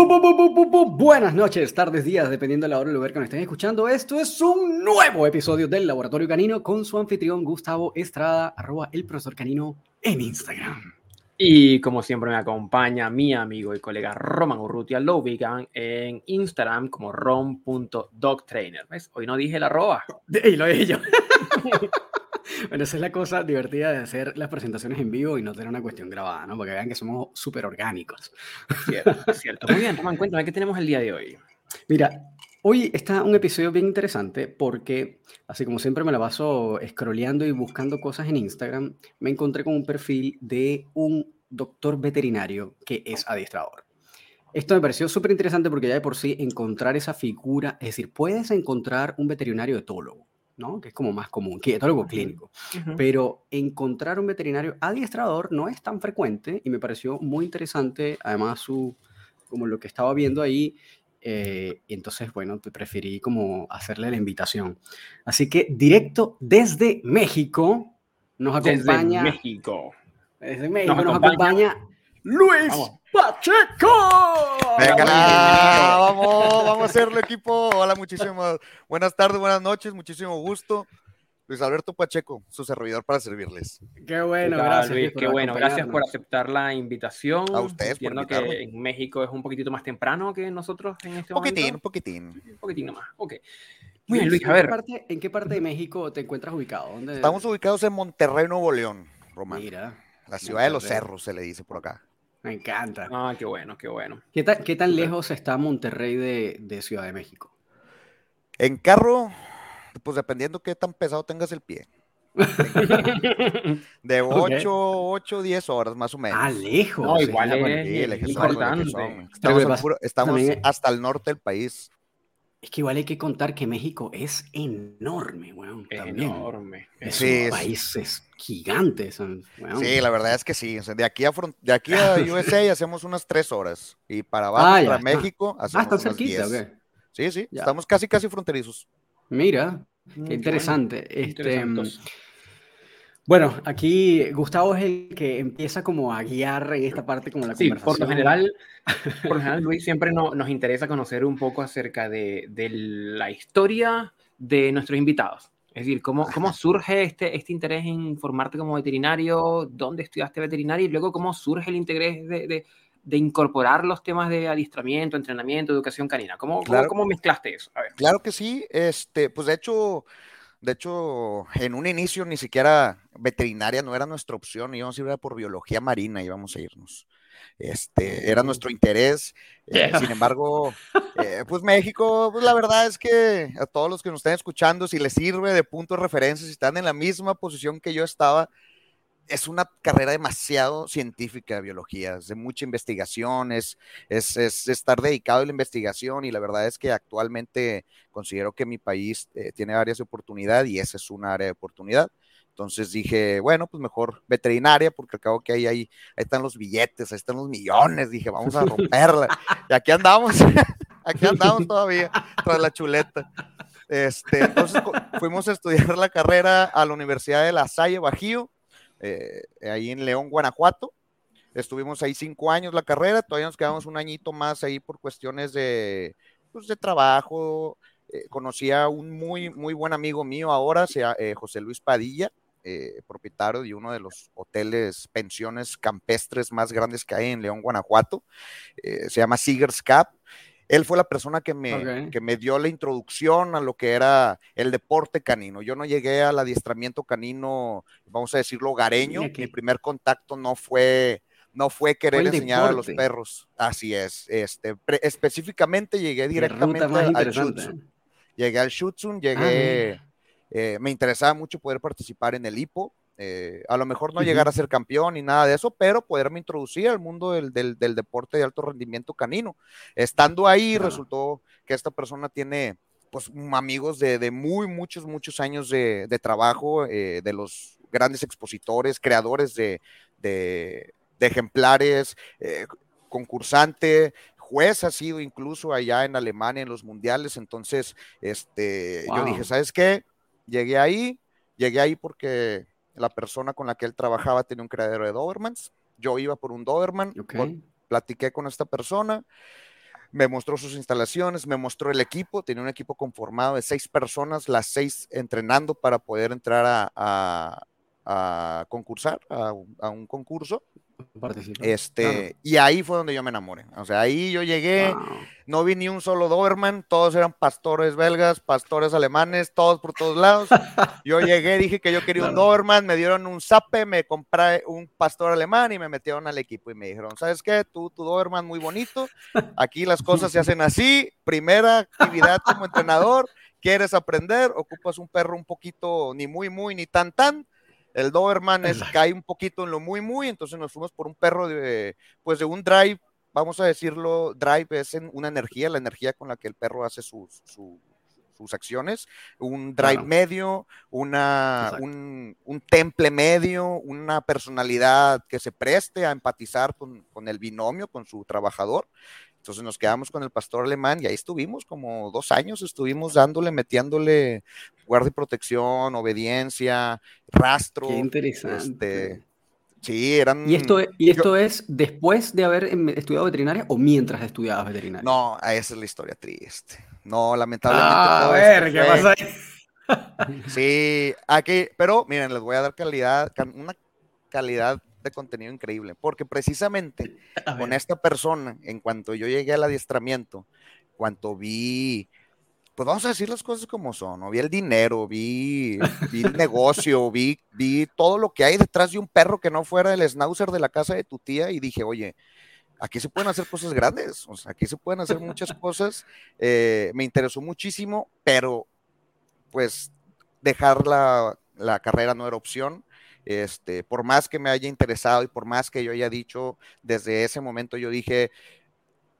Bu, bu, bu, bu, bu, bu. Buenas noches, tardes, días, dependiendo de la hora y lugar que nos estén escuchando. Esto es un nuevo episodio del Laboratorio Canino con su anfitrión Gustavo Estrada, arroba el profesor canino en Instagram. Y como siempre me acompaña mi amigo y colega Roman Urrutia, lo ubican en Instagram como rom.dogtrainer. ¿Ves? Hoy no dije la arroba. Y lo dije yo. bueno, esa es la cosa divertida de hacer las presentaciones en vivo y no tener una cuestión grabada, ¿no? Porque vean que somos súper orgánicos. Cierto, cierto. Muy bien, Roman, cuéntame, ¿qué tenemos el día de hoy? Mira, hoy está un episodio bien interesante porque, así como siempre me la paso scrolleando y buscando cosas en Instagram, me encontré con un perfil de un doctor veterinario que es adiestrador. Esto me pareció súper interesante porque ya de por sí encontrar esa figura, es decir, puedes encontrar un veterinario etólogo, ¿no? Que es como más común, que etólogo clínico. Ujú. Pero encontrar un veterinario adiestrador no es tan frecuente y me pareció muy interesante, además, su, como lo que estaba viendo ahí. eh, y entonces, bueno, te preferí como hacerle la invitación. Así que directo desde México nos Desde acompaña. México. Desde México Nos nos acompaña- acompaña, Luis Vamos. Pacheco. Venga, vamos, vamos a hacerlo equipo. Hola, muchísimas buenas tardes, buenas noches, muchísimo gusto. Luis Alberto Pacheco, su servidor para servirles. Qué bueno, ¿Qué tal, gracias. Luis? por Qué bueno, gracias por aceptar la invitación. A ustedes por Entiendo que invitarme. en México es un poquitito más temprano que nosotros en este Un poquitín, un momento. poquitín. Un poquitín más. Ok. Muy bien, Luis, ¿en a qué ver. parte- ¿En qué parte de México te encuentras ubicado? ¿Dónde? Estamos ubicados en Monterrey, Nuevo León, Román. Mira, La ciudad de los Monterrey. cerros, se le dice por acá. Me encanta. Ah, qué bueno, qué bueno. ¿Qué, ta- qué tan lejos está Monterrey de, de Ciudad de México? En carro, pues dependiendo qué tan pesado tengas el pie. De Ok. 8, 8, 10 horas más o menos. Ah, lejos. No, igual es- es eje importante. son. Estamos, puro- estamos hasta el norte del país. Es que igual hay que contar que México es enorme, weón. Es también. enorme. Es Sí, un es- país es gigante. son- weón. Sí, la verdad es que sí. o sea, de aquí a, de aquí a USA hacemos unas 3 horas. Y para abajo, Ah, ya para está. México, Ah, hacemos ¿están unas cerquita, 10. ¿o qué? Sí, sí. Ya. Estamos casi, casi fronterizos. Mira, Mm, qué interesante. Este, Interesantos. Bueno, aquí Gustavo es el que empieza como a guiar en esta parte como la Sí, por conversación. lo general, por lo general, Luis, siempre no- nos interesa conocer un poco acerca de, de la historia de nuestros invitados. Es decir, cómo, cómo surge este, este interés en formarte como veterinario, dónde estudiaste veterinaria y luego cómo surge el interés de, de- de incorporar los temas de adiestramiento, entrenamiento, educación canina. ¿Cómo, cómo- Claro. cómo mezclaste eso? A ver. Claro que sí. Este, pues de hecho, de hecho, en un inicio ni siquiera veterinaria no era nuestra opción, íbamos a ir por biología marina, íbamos a irnos. Este, era nuestro interés. eh, Yeah. sin embargo, eh, pues México, pues la verdad es que a todos los que nos están escuchando, si les sirve de punto de referencia, si están en la misma posición que yo estaba, es una carrera demasiado científica de biología, es de mucha investigación, es, es, es estar dedicado a la investigación y la verdad es que actualmente considero que mi país eh, tiene áreas de oportunidad y esa es una área de oportunidad. Entonces dije, bueno, pues mejor veterinaria, porque al cabo que ahí, ahí, ahí están los billetes, ahí están los millones. Dije, vamos a romperla. Y aquí andamos, aquí andamos todavía, tras la chuleta. Este, entonces fuimos a estudiar la carrera a la Universidad de La Salle Bajío, eh, ahí en León, Guanajuato. Estuvimos ahí cinco años la carrera, todavía nos quedamos un añito más ahí por cuestiones de, pues, de trabajo. Eh, conocí a un muy, muy buen amigo mío ahora, sea, eh, José Luis Padilla, eh, propietario de uno de los hoteles, pensiones campestres más grandes que hay en León, Guanajuato. Eh, se llama Seegers Cap. Él fue la persona que me, que me dio la introducción a lo que era el deporte canino. Yo no llegué al adiestramiento canino, vamos a decirlo, hogareño. Mi primer contacto no fue, no fue querer enseñar a los perros. Así es. Este, pre- específicamente llegué directamente al. Shutsu. ¿eh? Llegué al Shutsun, Ah, llegué, eh, me interesaba mucho poder participar en el hipo. Eh, a lo mejor no llegar a ser campeón ni nada de eso, pero poderme introducir al mundo del, del- del deporte de alto rendimiento canino. Estando ahí, Claro. resultó que esta persona tiene pues m- amigos de, de muy muchos, muchos años de, de trabajo, eh, de los grandes expositores, creadores de, de- ejemplares, eh, concursante, juez ha sido incluso allá en Alemania en los mundiales, entonces este, yo dije, ¿sabes qué? Llegué ahí, llegué ahí porque la persona con la que él trabajaba tenía un criadero de Dobermans, yo iba por un Doberman, Ok. con- platiqué con esta persona, me mostró sus instalaciones, me mostró el equipo, tenía un equipo conformado de seis personas, las seis entrenando para poder entrar a, concursar, a, un concurso. Este, Y ahí fue donde yo me enamoré. O sea, ahí yo llegué, no vi ni un solo Doberman, todos eran pastores belgas, pastores alemanes, todos por todos lados. Yo llegué, dije que yo quería un Doberman, me dieron un zape, me compré un pastor alemán y me metieron al equipo y me dijeron, ¿sabes qué? Tú, tu Doberman muy bonito, aquí las cosas se hacen así, primera actividad como entrenador, quieres aprender, ocupas un perro un poquito ni muy, muy, ni tan, tan el Doberman es, cae un poquito en lo muy, muy, entonces nos fuimos por un perro de, pues de un drive, vamos a decirlo, drive es una energía, la energía con la que el perro hace sus, sus acciones, un drive medio, una, un, temple medio, una personalidad que se preste a empatizar con, con el binomio, con su trabajador. Entonces nos quedamos con el pastor alemán y ahí estuvimos como dos años, estuvimos dándole, metiéndole guardia y protección, obediencia, rastro. Qué interesante. Este, sí, eran... ¿Y esto, y esto es después de haber em, estudiado veterinaria o mientras estudiabas veterinaria? No, esa es la historia triste. No, lamentablemente. Ah, a ver, ¿qué pasa ahí? sí, aquí, pero miren, les voy a dar calidad, una calidad de contenido increíble, porque precisamente con esta persona, en cuanto yo llegué al adiestramiento, cuanto vi, pues vamos a decir las cosas como son, ¿no? vi el dinero, vi, vi el negocio, vi, vi todo lo que hay detrás de un perro que no fuera el schnauzer de la casa de tu tía y dije, oye, aquí se pueden hacer cosas grandes, o sea, aquí se pueden hacer muchas cosas, eh, me interesó muchísimo, pero pues dejar la, la carrera no era opción, este, por más que me haya interesado y por más que yo haya dicho, desde ese momento yo dije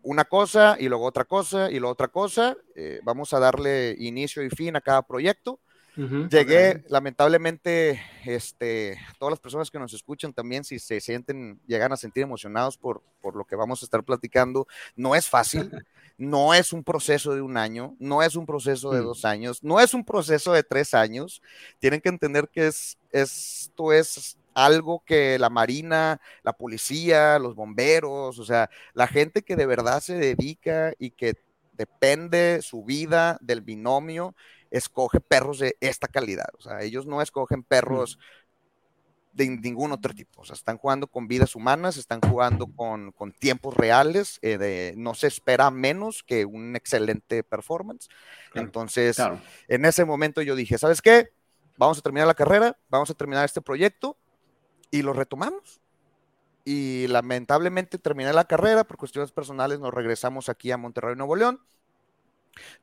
una cosa y luego otra cosa y luego otra cosa, eh, vamos a darle inicio y fin a cada proyecto. Llegué, lamentablemente, este, todas las personas que nos escuchan también, si se sienten, llegan a sentir emocionados por, por lo que vamos a estar platicando, no es fácil, no es un proceso de un año, no es un proceso de mm. dos años, no es un proceso de tres años. Tienen que entender que es, esto es algo que la Marina, la policía, los bomberos, o sea, la gente que de verdad se dedica y que depende su vida del binomio, escoge perros de esta calidad. O sea, ellos no escogen perros de ningún otro tipo. O sea, están jugando con vidas humanas, están jugando con, tiempos reales, eh, de, no se espera menos que un excelente performance. Entonces, en ese momento yo dije, ¿sabes qué? Vamos a terminar la carrera, vamos a terminar este proyecto y lo retomamos. Y lamentablemente terminé la carrera por cuestiones personales, nos regresamos aquí a Monterrey, Nuevo León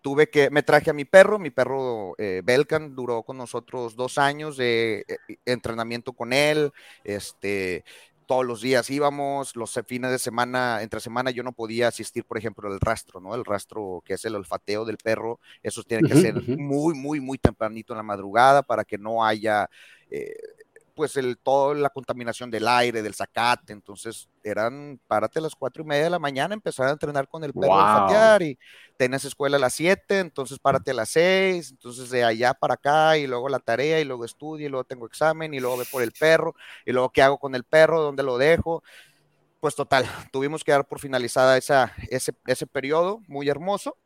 Tuve que, me traje a mi perro, mi perro eh, Belkan duró con nosotros dos años de eh, entrenamiento con él, este, todos los días íbamos, los fines de semana, entre semana yo no podía asistir, por ejemplo, al rastro, ¿no? El rastro que es el olfateo del perro, eso tiene que ser muy, muy, muy tempranito en la madrugada para que no haya eh, pues el, toda la contaminación del aire, del zacate, entonces eran, párate a las cuatro y media de la mañana, empezar a entrenar con el perro wow. y tenés escuela a las siete, entonces párate a las seis, entonces de allá para acá y luego la tarea y luego estudio y luego tengo examen y luego ve por el perro y luego qué hago con el perro, dónde lo dejo. Pues total, tuvimos que dar por finalizada esa, ese, ese periodo muy hermoso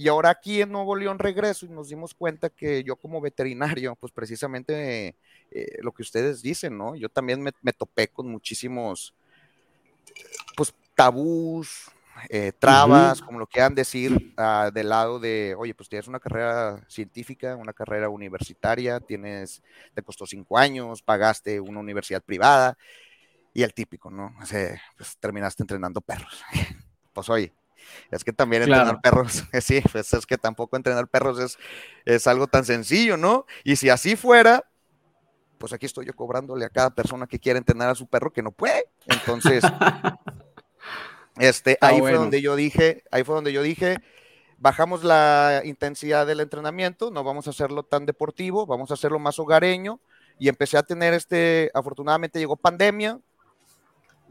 y ahora aquí en Nuevo León regreso y nos dimos cuenta que yo como veterinario, pues precisamente eh, lo que ustedes dicen, ¿no? Yo también me, topé con muchísimos, pues, tabús, eh, trabas, como lo quieran decir, uh, del lado de, oye, pues tienes una carrera científica, una carrera universitaria, tienes, te costó cinco años, pagaste una universidad privada, y el típico, ¿no? O sea, pues terminaste entrenando perros. pues oye, es que también entrenar perros, sí, pues es que tampoco entrenar perros es, es algo tan sencillo, ¿no? Y si así fuera, pues aquí estoy yo cobrándole a cada persona que quiere entrenar a su perro que no puede. Entonces, este, ahí fue donde yo dije, ahí fue donde yo dije, bajamos la intensidad del entrenamiento, no vamos a hacerlo tan deportivo, vamos a hacerlo más hogareño. Y empecé a tener este, afortunadamente llegó pandemia,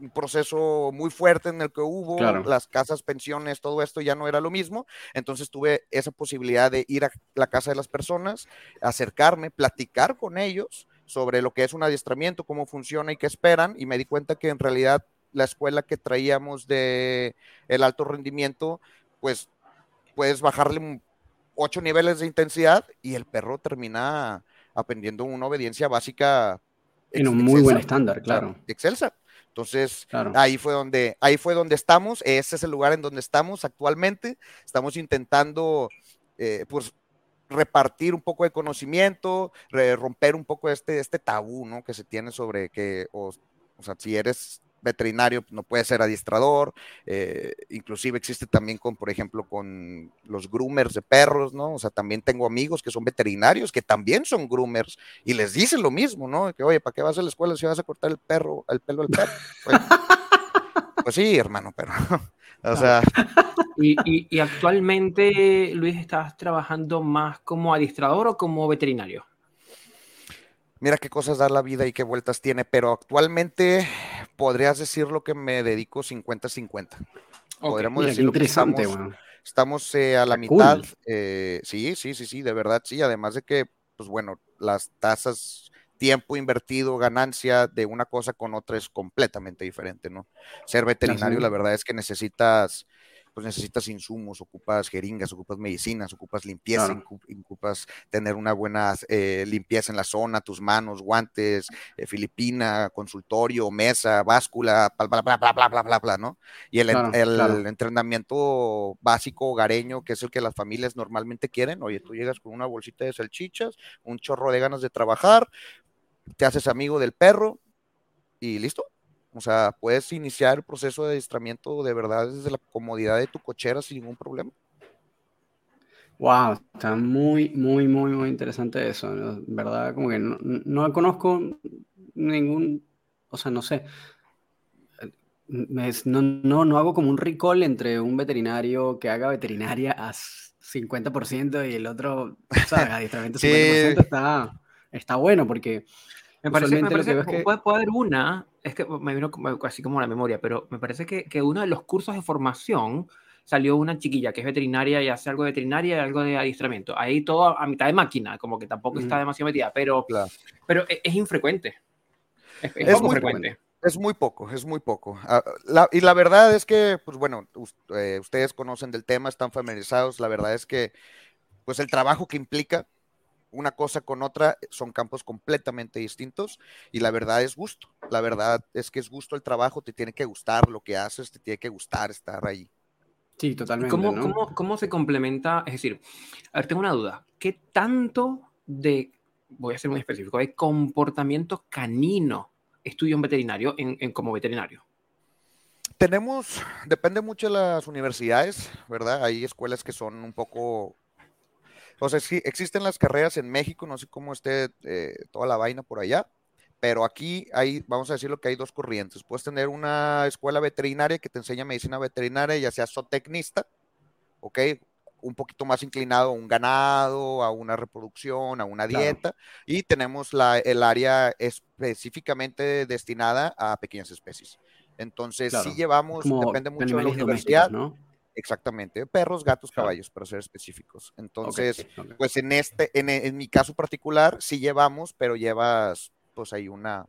un proceso muy fuerte en el que hubo las casas, pensiones, todo esto ya no era lo mismo. Entonces tuve esa posibilidad de ir a la casa de las personas, acercarme, platicar con ellos sobre lo que es un adiestramiento, cómo funciona y qué esperan. Y me di cuenta que en realidad la escuela que traíamos de el alto rendimiento, pues puedes bajarle ocho niveles de intensidad y el perro termina aprendiendo una obediencia básica. En un muy buen estándar, claro. Excelsa. Entonces, ahí fue donde, ahí fue donde estamos, ese es el lugar en donde estamos actualmente. Estamos intentando, eh, pues, repartir un poco de conocimiento, romper un poco este, este tabú, ¿no? Que se tiene sobre que, o, o sea, si eres veterinario no puede ser adiestrador, eh, inclusive existe también con, por ejemplo, con los groomers de perros, ¿no? O sea, también tengo amigos que son veterinarios, que también son groomers, y les dicen lo mismo, ¿no? Que, oye, ¿para qué vas a la escuela si vas a cortar el perro, el pelo al perro? Pues, pues sí, hermano, pero, o sea... Y, y actualmente, Luis, ¿estás trabajando más como adiestrador o como veterinario? Mira qué cosas da la vida y qué vueltas tiene, pero actualmente podrías decir lo que me dedico 50-50. Podríamos decir lo que estamos, estamos eh, a la mitad. Eh, sí, sí, sí, sí, de verdad, sí. Además de que, pues bueno, las tasas, tiempo invertido, ganancia de una cosa con otra es completamente diferente, ¿no? Ser veterinario, la verdad es que necesitas pues necesitas insumos, ocupas jeringas, ocupas medicinas, ocupas limpieza, ocupas tener una buena eh, limpieza en la zona, tus manos, guantes, eh, filipina, consultorio, mesa, báscula, bla, bla, bla, bla, bla, bla, bla, ¿no? Y el, el entrenamiento básico hogareño, que es el que las familias normalmente quieren, oye, tú llegas con una bolsita de salchichas, un chorro de ganas de trabajar, te haces amigo del perro y listo o sea, puedes iniciar el proceso de adiestramiento de verdad desde la comodidad de tu cochera sin ningún problema. Wow, está muy, muy, muy, muy interesante eso. ¿Verdad? Como que no, conozco ningún, o sea, no sé. no, no, no hago como un recall entre un veterinario que haga veterinaria a 50% y el otro, ¿sabes? Adiestramiento 50% está, está bueno porque me parece, que, puede, haber una, es que me vino casi como la memoria, pero me parece que, que, uno de los cursos de formación salió una chiquilla que es veterinaria y hace algo de veterinaria y algo de adiestramiento. Ahí todo a mitad de máquina, como que tampoco está demasiado metida, pero, pero e, es, infrecuente. Es, muy frecuente. Es muy poco, es muy poco. Ah, y la verdad es que, pues bueno, eh, ustedes conocen del tema, están familiarizados. La verdad es que, pues el trabajo que implica una cosa con otra son campos completamente distintos y la verdad es gusto. La verdad es que es gusto el trabajo, te tiene que gustar lo que haces, te tiene que gustar estar ahí. Sí, totalmente. ¿Cómo, cómo, se complementa? Es decir, a ver, tengo una duda. ¿Qué tanto de, voy a ser muy específico, de comportamiento canino estudia un veterinario en, como veterinario? Tenemos, depende mucho de las universidades, ¿verdad? Hay escuelas que son un poco o sea, sí, existen las carreras en México, no sé cómo esté eh, toda la vaina por allá, pero aquí hay, vamos a decirlo que hay dos corrientes. Puedes tener una escuela veterinaria que te enseña medicina veterinaria, ya sea zootecnista, ¿ok? Un poquito más inclinado a un ganado, a una reproducción, a una dieta, y tenemos la, el área específicamente destinada a pequeñas especies. Entonces, sí llevamos, depende mucho de la universidad. ¿no? Exactamente, perros, gatos, caballos, para ser específicos. Entonces, pues en este, en, mi caso particular, sí llevamos, pero llevas, pues hay una,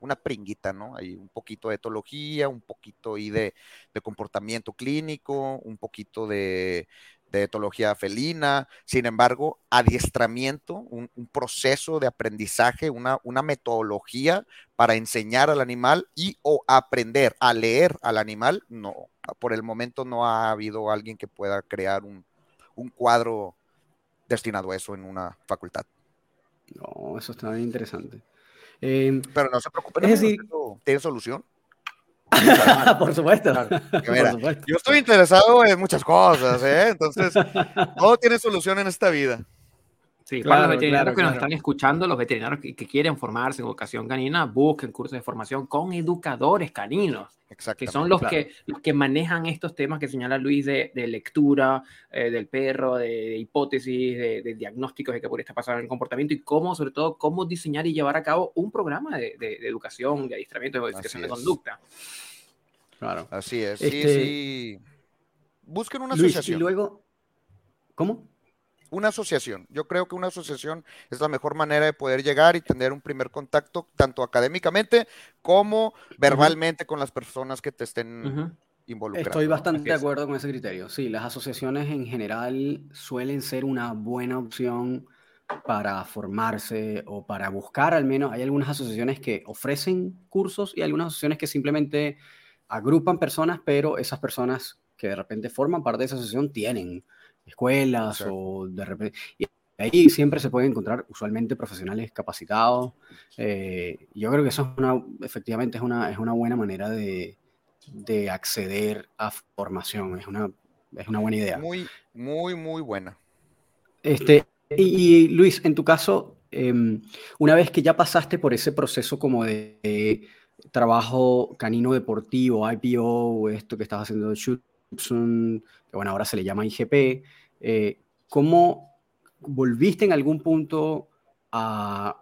una pringuita, ¿no? Hay un poquito de etología, un poquito ahí de, comportamiento clínico, un poquito de, etología felina, sin embargo, adiestramiento, un, proceso de aprendizaje, una, una, metodología para enseñar al animal y o aprender a leer al animal, no, por el momento no ha habido alguien que pueda crear un, cuadro destinado a eso en una facultad. No, eso está bien interesante. Em, Pero no se preocupen, es decir, ¿tiene solución? por, supuesto. Yo estoy interesado en muchas cosas, ¿eh? entonces todo tiene solución en esta vida. Sí, para los veterinarios que nos están escuchando, los veterinarios que, quieren formarse en educación canina, busquen cursos de formación con educadores caninos, que son los que, que manejan estos temas que señala Luis de, lectura eh, del perro, de, hipótesis, de, diagnósticos de qué podría estar pasando en el comportamiento y cómo, sobre todo, cómo diseñar y llevar a cabo un programa de, educación, de adiestramiento, de modificación de conducta. Claro. Así es. Sí, este sí. Busquen una asociación. Y luego, ¿cómo? Una asociación. Yo creo que una asociación es la mejor manera de poder llegar y tener un primer contacto, tanto académicamente como verbalmente con las personas que te estén involucrando. Estoy bastante de acuerdo con ese criterio. Sí, las asociaciones en general suelen ser una buena opción para formarse o para buscar al menos. Hay algunas asociaciones que ofrecen cursos y algunas asociaciones que simplemente agrupan personas, pero esas personas que de repente forman parte de esa asociación tienen escuelas o de repente... Y ahí siempre se pueden encontrar usualmente profesionales capacitados. Eh, yo creo que eso es una, efectivamente es una, es una buena manera de, de acceder a formación. Es una, es una buena idea. Muy, muy, muy buena. Este, y, Luis, en tu caso, em, una vez que ya pasaste por ese proceso como de, trabajo canino deportivo, IPO, esto que estás haciendo que bueno, ahora se le llama IGP, eh, ¿cómo volviste en algún punto a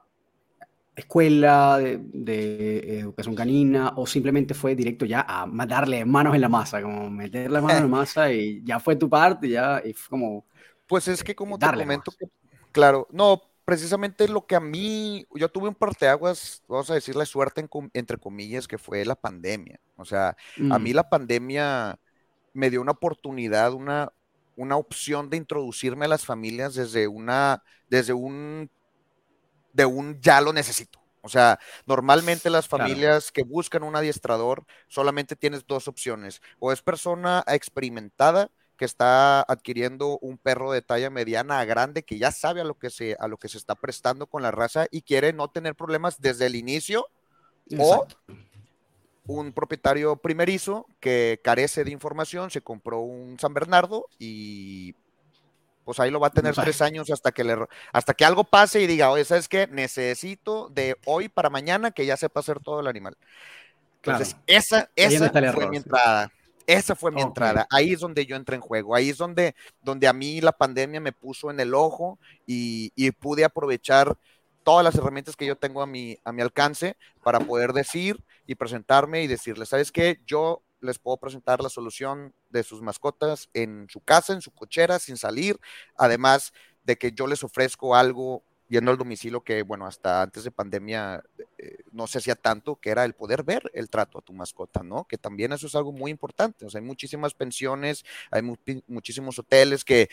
escuela de, educación canina o simplemente fue directo ya a darle manos en la masa, como meter las manos en la masa y ya fue tu parte, ya y fue como... Pues es que como te comento, claro, no, precisamente lo que a mí, yo tuve un parteaguas, vamos a decirle suerte entre comillas, que fue la pandemia. O sea, a mí mm. la pandemia me dio una oportunidad, una, una opción de introducirme a las familias desde una, desde un, de un ya lo necesito. O sea, normalmente las familias que buscan un adiestrador solamente tienes dos opciones. O es persona experimentada que está adquiriendo un perro de talla mediana a grande que ya sabe a lo que se, a lo que se está prestando con la raza y quiere no tener problemas desde el inicio. O un propietario primerizo que carece de información, se compró un San Bernardo y pues ahí lo va a tener tres años hasta que le, hasta que algo pase y diga, oye, ¿sabes qué? Necesito de hoy para mañana que ya sepa hacer todo el animal. Entonces, esa, esa fue mi entrada. Esa fue mi entrada. Ahí es donde yo entré en juego. Ahí es donde, donde a mí la pandemia me puso en el ojo y, y pude aprovechar todas las herramientas que yo tengo a mi, a mi alcance para poder decir y presentarme y decirles, ¿sabes qué? Yo les puedo presentar la solución de sus mascotas en su casa, en su cochera, sin salir, además de que yo les ofrezco algo yendo al domicilio que, bueno, hasta antes de pandemia eh, no se hacía tanto, que era el poder ver el trato a tu mascota, ¿no? Que también eso es algo muy importante. O sea, hay muchísimas pensiones, hay muchísimos hoteles que,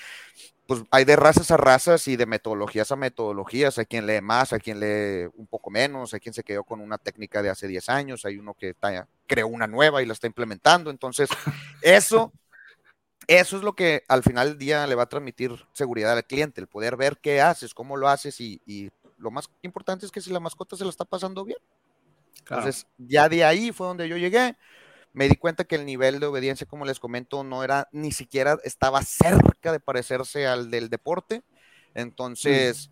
pues, hay de razas a razas y de metodologías a metodologías. Hay quien lee más, hay quien lee un poco menos, hay quien se quedó con una técnica de hace 10 años, hay uno que creó una nueva y la está implementando. Entonces, eso eso es lo que al final del día le va a transmitir seguridad al cliente, el poder ver qué haces, cómo lo haces y, lo más importante es que si la mascota se la está pasando bien. Entonces, ya de ahí fue donde yo llegué. Me di cuenta que el nivel de obediencia, como les comento, no era ni siquiera estaba cerca de parecerse al del deporte. Entonces,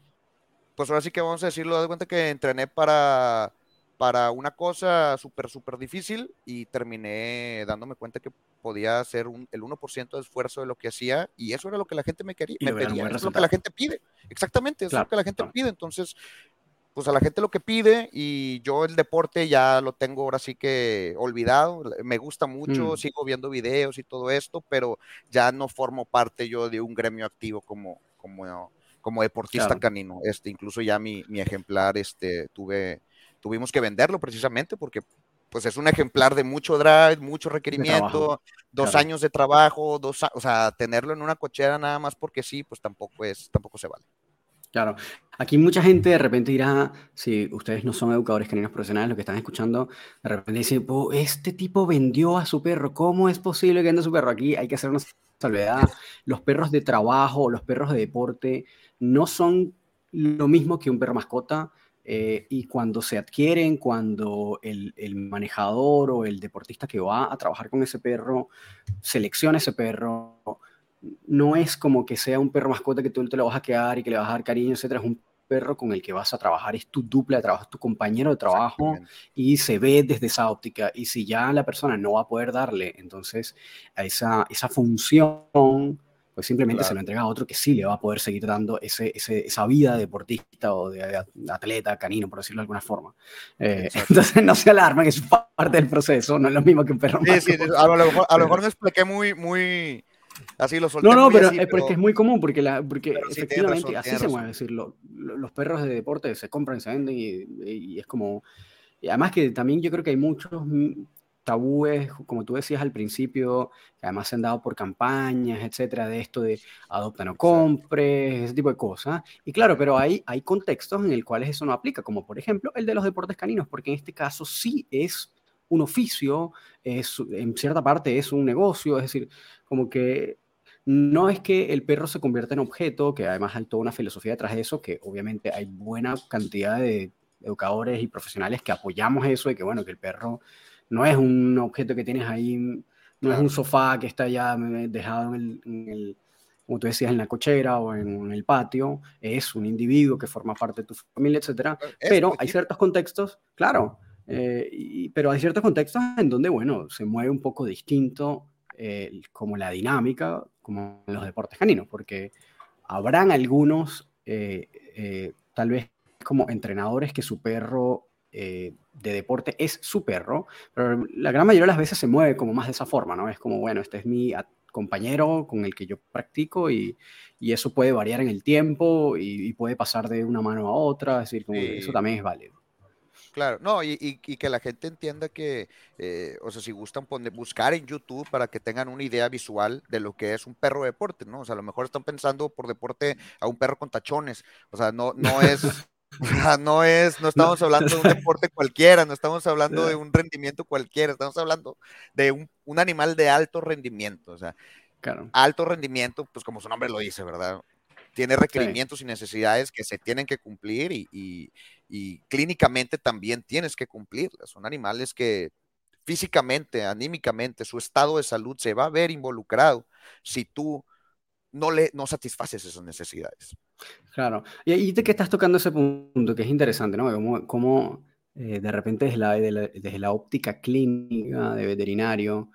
pues ahora sí que vamos a decirlo, de cuenta que entrené para para una cosa súper, súper difícil y terminé dándome cuenta que podía hacer el 1% de esfuerzo de lo que hacía y eso era lo que la gente me quería, me pedía, es lo que la gente pide, exactamente, es lo que la gente pide, entonces, pues a la gente lo que pide y yo el deporte ya lo tengo ahora sí que olvidado, me gusta mucho, mm. sigo viendo videos y todo esto, pero ya no formo parte yo de un gremio activo como, como, como deportista canino, este, incluso ya mi, mi ejemplar, este, tuve tuvimos que venderlo precisamente porque pues es un ejemplar de mucho drive, mucho requerimiento, dos años de trabajo, dos, o sea, tenerlo en una cochera nada más porque sí, pues tampoco es, tampoco se vale. Claro. Aquí mucha gente de repente dirá, si ustedes no son educadores caninos profesionales, lo que están escuchando, de repente dicen, este tipo vendió a su perro, ¿cómo es posible que venda a su perro? Aquí hay que hacer una salvedad. Los perros de trabajo, los perros de deporte, no son lo mismo que un perro mascota eh, y cuando se adquieren, cuando el, manejador o el deportista que va a trabajar con ese perro selecciona ese perro, no es como que sea un perro mascota que tú te lo vas a quedar y que le vas a dar cariño, etcétera. Es un perro con el que vas a trabajar, es tu dupla de trabajo, es tu compañero de trabajo y se ve desde esa óptica. Y si ya la persona no va a poder darle, entonces a esa, esa función pues simplemente se lo entrega a otro que sí le va a poder seguir dando ese, esa vida de deportista o de, atleta, canino, por decirlo de alguna forma. Eh, entonces no se alarmen, es parte del proceso, no es lo mismo que un perro. Sí, sí, a lo, mejor, a lo mejor me expliqué muy, muy, Así lo solté. No, no, pero, así, es porque es muy común, porque, la, porque Pero sí, efectivamente razón, así se mueve. Es decir, lo- lo- los perros de deporte se compran, se venden y, y es como. Y además que también yo creo que hay muchos tabúes, como tú decías al principio, que además se han dado por campañas, etcétera, de esto de adopta no compres, ese tipo de cosas. Y claro, pero hay, hay contextos en el cuales eso no aplica, como por ejemplo el de los deportes caninos, porque en este caso sí es un oficio, es, en cierta parte es un negocio, es decir, como que no es que el perro se convierta en objeto, que además hay toda una filosofía detrás de eso, que obviamente hay buena cantidad de educadores y profesionales que apoyamos eso, de que bueno, que el perro no es un objeto que tienes ahí, no es un sofá que está ya dejado en el, en el- como tú decías, en la cochera o en, en el patio, es un individuo que forma parte de tu familia, etcétera. Pero hay ciertos contextos, claro, eh, y- pero hay ciertos contextos en donde, bueno, se mueve un poco distinto eh, como la dinámica, como en los deportes caninos, porque habrán algunos, eh, tal vez como entrenadores, que su perro eh, de deporte es su perro, pero la gran mayoría de las veces se mueve como más de esa forma, ¿no? Es como, bueno, este es mi compañero con el que yo practico y, y eso puede variar en el tiempo y, y puede pasar de una mano a otra, es decir, como que eso Sí. también es válido. Claro, no, y, y- y que la gente entienda que, eh, o sea, si gustan poner, buscar en YouTube para que tengan una idea visual de lo que es un perro de deporte, ¿no? O sea, a lo mejor están pensando por deporte a un perro con tachones, o sea, no, no es, no es, no estamos hablando de un deporte cualquiera, no estamos hablando de un rendimiento cualquiera, estamos hablando de un, un animal de alto rendimiento, o sea, Claro. alto rendimiento, pues como su nombre lo dice, ¿verdad? Tiene requerimientos y necesidades que se tienen que cumplir y, y- y clínicamente también tienes que cumplirlas. Son animales que físicamente, anímicamente, su estado de salud se va a ver involucrado si tú no le no satisfaces esas necesidades. Claro. Y ahí te que estás tocando ese punto que es interesante, ¿no? Como, como, eh, de repente desde la, de óptica clínica de veterinario,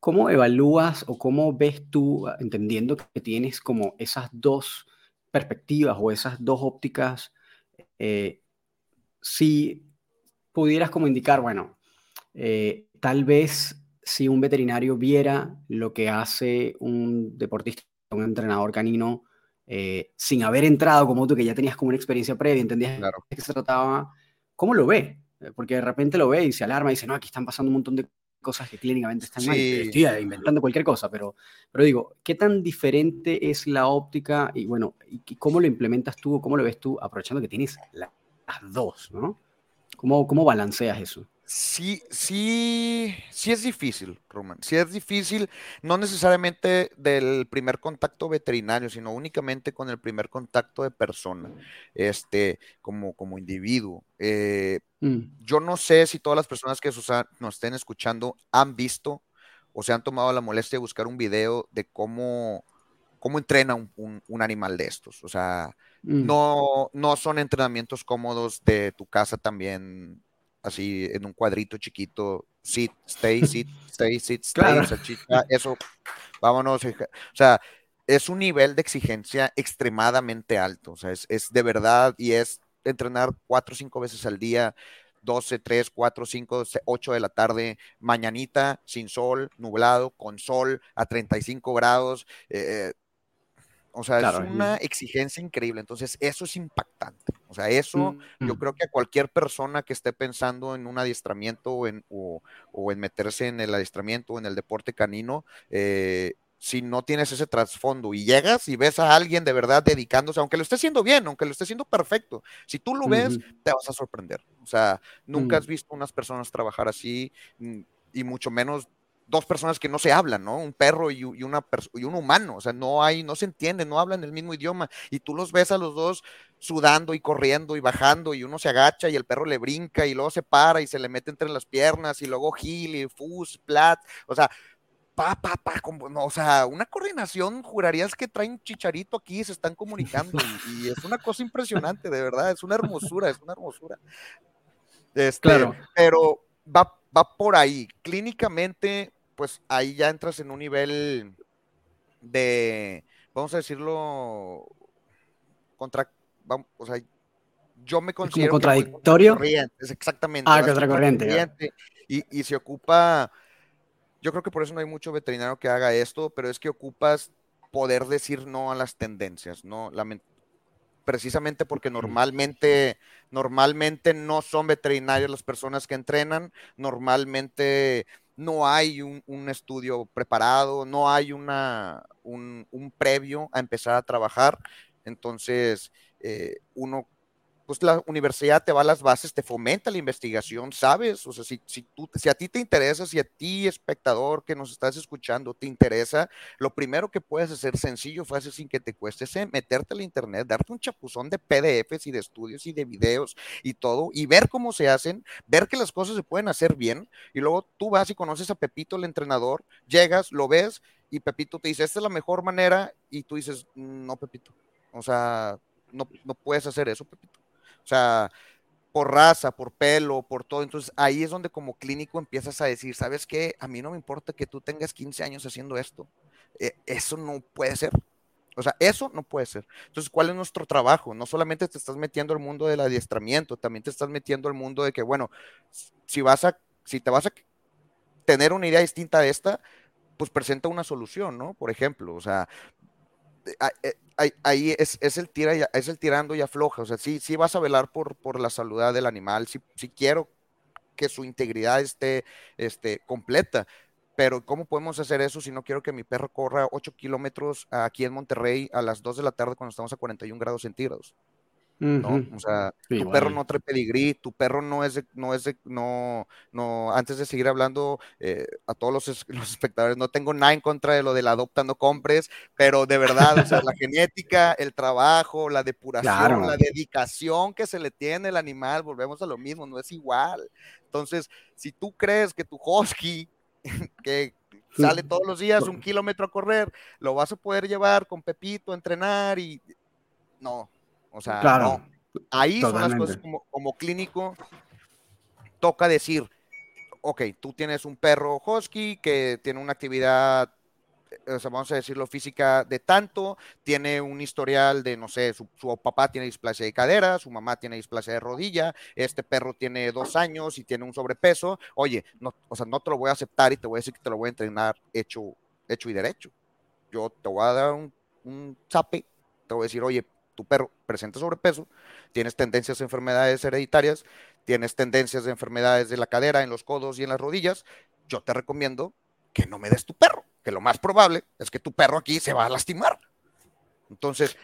¿cómo evalúas o cómo ves tú, entendiendo que tienes como esas dos perspectivas o esas dos ópticas, eh, si pudieras como indicar, bueno, eh, tal vez si un veterinario viera lo que hace un deportista, un entrenador canino, eh, sin haber entrado como tú, que ya tenías como una experiencia previa, entendías Claro. de qué se trataba, ¿cómo lo ve? Eh, Porque de repente lo ve y se alarma y dice, no, aquí están pasando un montón de cosas que clínicamente están mal. Sí. Estoy eh, inventando cualquier cosa, pero, pero digo, ¿qué tan diferente es la óptica y bueno, y cómo lo implementas tú o cómo lo ves tú, aprovechando que tienes la- las dos, ¿no? ¿Cómo, cómo balanceas eso? Sí, sí, sí es difícil, Roman. Sí es difícil, no necesariamente del primer contacto veterinario, sino únicamente con el primer contacto de persona, este, como, como individuo. Eh, Mm, yo no sé si todas las personas que nos estén escuchando han visto o se han tomado la molestia de buscar un video de cómo, cómo entrena un, un- un animal de estos. O sea, mm. no, no son entrenamientos cómodos de tu casa también, así en un cuadrito chiquito, sit, stay, sit, stay, sit, stay, Claro. salchicha, eso, vámonos. O sea, es un nivel de exigencia extremadamente alto, o sea, es, es de verdad y es entrenar cuatro o cinco veces al día, 12, 3, 4, 5, 8 de la tarde, mañanita, sin sol, nublado, con sol, a 35 grados. eh, o sea, Claro, es una exigencia increíble. Entonces, eso es impactante. O sea, eso Mm, yo creo que a cualquier persona que esté pensando en un adiestramiento o en, o, o en meterse en el adiestramiento o en el deporte canino, eh, si no tienes ese trasfondo y llegas y ves a alguien de verdad dedicándose, aunque lo esté haciendo bien, aunque lo esté haciendo perfecto, si tú lo ves, te vas a sorprender. O sea, nunca Mm. has visto unas personas trabajar así mm, y mucho menos dos personas que no se hablan, ¿no? Un perro y, y una y un humano, o sea, no hay, no se entienden, no hablan el mismo idioma y tú los ves a los dos sudando y corriendo y bajando y uno se agacha y el perro le brinca y luego se para y se le mete entre las piernas y luego heel y fus, plat, o sea, pa, pa, pa, como- no, o sea, una coordinación, jurarías que traen chicharito aquí y se están comunicando y, y es una cosa impresionante, de verdad, es una hermosura, es una hermosura. Este, Claro. pero va, va por ahí. Clínicamente, pues ahí ya entras en un nivel de, vamos a decirlo, contra, vamos, o sea, yo me como considero voy contradictorio? es exactamente, Ah, contracorriente, y, y se ocupa, yo yo creo que por eso no hay mucho veterinario que haga esto, pero es que ocupas poder decir no a las tendencias, ¿no? precisamente porque normalmente, normalmente no son veterinarios las personas que entrenan, normalmente no hay un, estudio preparado, no hay una, un, un, previo a empezar a trabajar. Entonces, eh, uno pues la universidad te va a las bases, te fomenta la investigación, ¿sabes? O sea, si, si, tú, si a ti te interesa, si a ti, espectador que nos estás escuchando, te interesa, lo primero que puedes hacer sencillo, fácil, sin que te cueste, es meterte al internet, darte un chapuzón de PDFs y de estudios y de videos y todo, y ver cómo se hacen, ver que las cosas se pueden hacer bien, y luego tú vas y conoces a Pepito, el entrenador, llegas, lo ves, y Pepito te dice, esta es la mejor manera, y tú dices, no, Pepito, o sea, no, no puedes hacer eso, Pepito o sea, por raza, por pelo, por todo. Entonces ahí es donde como clínico empiezas a decir, ¿sabes qué? A mí no me importa que tú tengas 15 años haciendo esto. Eh, eso no puede ser. O sea, eso no puede ser. Entonces, ¿cuál es nuestro trabajo? No solamente te estás metiendo al mundo del adiestramiento, también te estás metiendo al mundo de que, bueno, si vas a, si te vas a tener una idea distinta de esta, pues presenta una solución, ¿no? Por ejemplo, o sea, eh, ahí, es, el tira es el tirando y afloja. O sea, sí, sí vas a velar por, por la salud del animal, si sí quiero que su integridad esté, esté completa. Pero ¿cómo podemos hacer eso si no quiero que mi perro corra 8 kilómetros aquí en Monterrey a las 2 de la tarde cuando estamos a 41 grados centígrados? ¿No? O sea, tu perro no trae pedigrí, tu perro no es de, no es de, no, no, antes de seguir hablando eh, a todos los, los, espectadores, no tengo nada en contra de lo del adopta no compres, pero de verdad, o sea, la genética, el trabajo, la depuración, la dedicación que se le tiene al animal, volvemos a lo mismo, no es igual. Entonces, si tú crees que tu husky, que sale todos los días un kilómetro a correr, lo vas a poder llevar con Pepito a entrenar y no, o sea, no. ahí son las cosas como, como clínico, toca decir, ok, tú tienes un perro husky que tiene una actividad, eh, o sea, vamos a decirlo, física de tanto, tiene un historial de, no sé, su, papá tiene displasia de cadera, su mamá tiene displasia de rodilla, este perro tiene dos años y tiene un sobrepeso, oye, no, o sea, no te lo voy a aceptar y te voy a decir que te lo voy a entrenar hecho, hecho y derecho. Yo te voy a dar un, un zape, te voy a decir, oye, tu perro presenta sobrepeso, tienes tendencias a enfermedades hereditarias, tienes tendencias de enfermedades de la cadera, en los codos y en las rodillas, yo te recomiendo que no me des tu perro, que lo más probable es que tu perro aquí se va a lastimar. Entonces,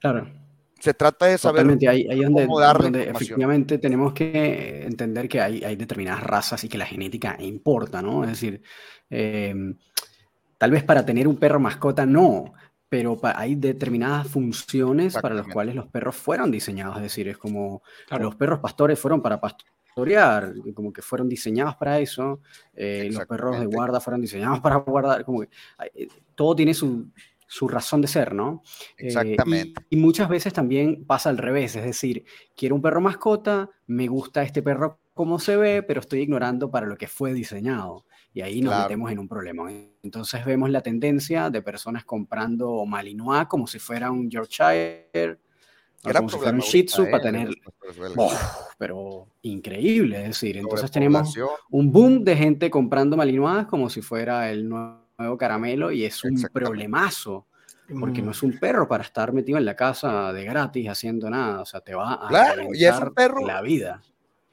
claro. Se trata de saber ahí, ahí donde, donde efectivamente tenemos que entender que hay, hay, determinadas razas y que la genética importa, ¿no? Es decir, eh, tal vez para tener un perro mascota no, pero hay determinadas funciones para las cuales los perros fueron diseñados. Es decir, es como los perros pastores fueron para pastorear, como que fueron diseñados para eso. Eh, los perros de guarda fueron diseñados para guardar. Como que eh, todo tiene su, su razón de ser, ¿no? Eh, Exactamente. y, muchas veces también pasa al revés, es decir, quiero un perro mascota, me gusta este perro como se ve, pero estoy ignorando para lo que fue diseñado. Y ahí nos metemos en un problema. Entonces vemos la tendencia de personas comprando Malinois como si fuera un Yorkshire, como si fuera un Shih Tzu para tener... pero increíble, es decir, entonces tenemos un boom de gente comprando Malinois como si fuera el nuevo caramelo y es un problemazo porque no es un perro para estar metido en la casa de gratis haciendo nada, o sea, te va a claro, y es un perro, la vida.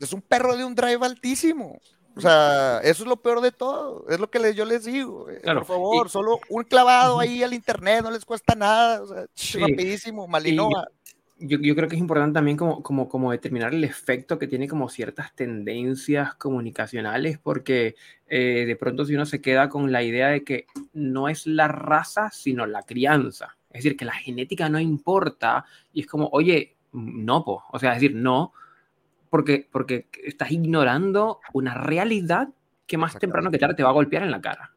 Es un perro de un drive altísimo. O sea, eso es lo peor de todo. Es lo que yo les digo. Eh, por favor, solo un clavado ahí al internet, no les cuesta nada. O sea, rapidísimo, Malinoa. Yo, yo, creo que es importante también como, como, como determinar el efecto que tiene como ciertas tendencias comunicacionales, porque eh, de pronto si uno se queda con la idea de que no es la raza, sino la crianza. Es decir, que la genética no importa y es como, oye, no, po. o sea, es decir, no, porque, porque estás ignorando una realidad que más temprano que tarde te va a golpear en la cara.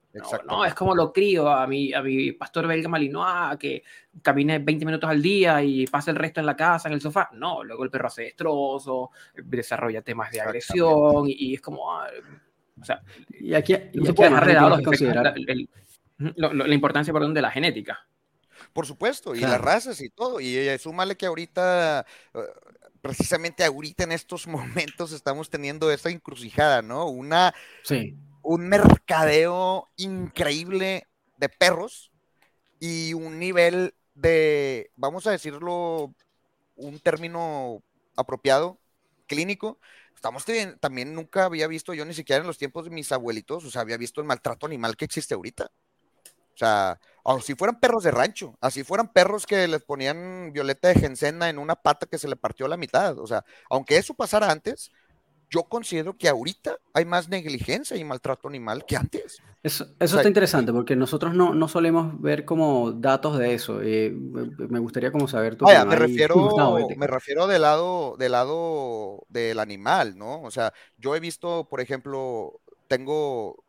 No, es como lo crío a mi, a mi pastor belga malinois que camine 20 minutos al día y pase el resto en la casa, en el sofá. No, luego el perro hace destrozos, desarrolla temas de agresión y, es como. Ah, o sea, y aquí, y aquí la, la, importancia perdón, de la genética. Por supuesto, y las razas y todo. Y eh, súmale que ahorita eh, precisamente ahorita en estos momentos estamos teniendo esa encrucijada, ¿no? Una, sí. un mercadeo increíble de perros y un nivel de, vamos a decirlo, un término apropiado, clínico. Estamos también nunca había visto yo ni siquiera en los tiempos de mis abuelitos, o sea, había visto el maltrato animal que existe ahorita. O sea, o si fueran perros de rancho, así fueran perros que les ponían violeta de gencena en una pata que se le partió a la mitad. O sea, aunque eso pasara antes, yo considero que ahorita hay más negligencia y maltrato animal que antes. Eso, eso está interesante porque nosotros no, no, solemos ver como datos de eso. Eh, me gustaría como saber tu Vaya, me refiero, me refiero del lado, del lado del animal, ¿no? O sea, yo he visto, por ejemplo, tengo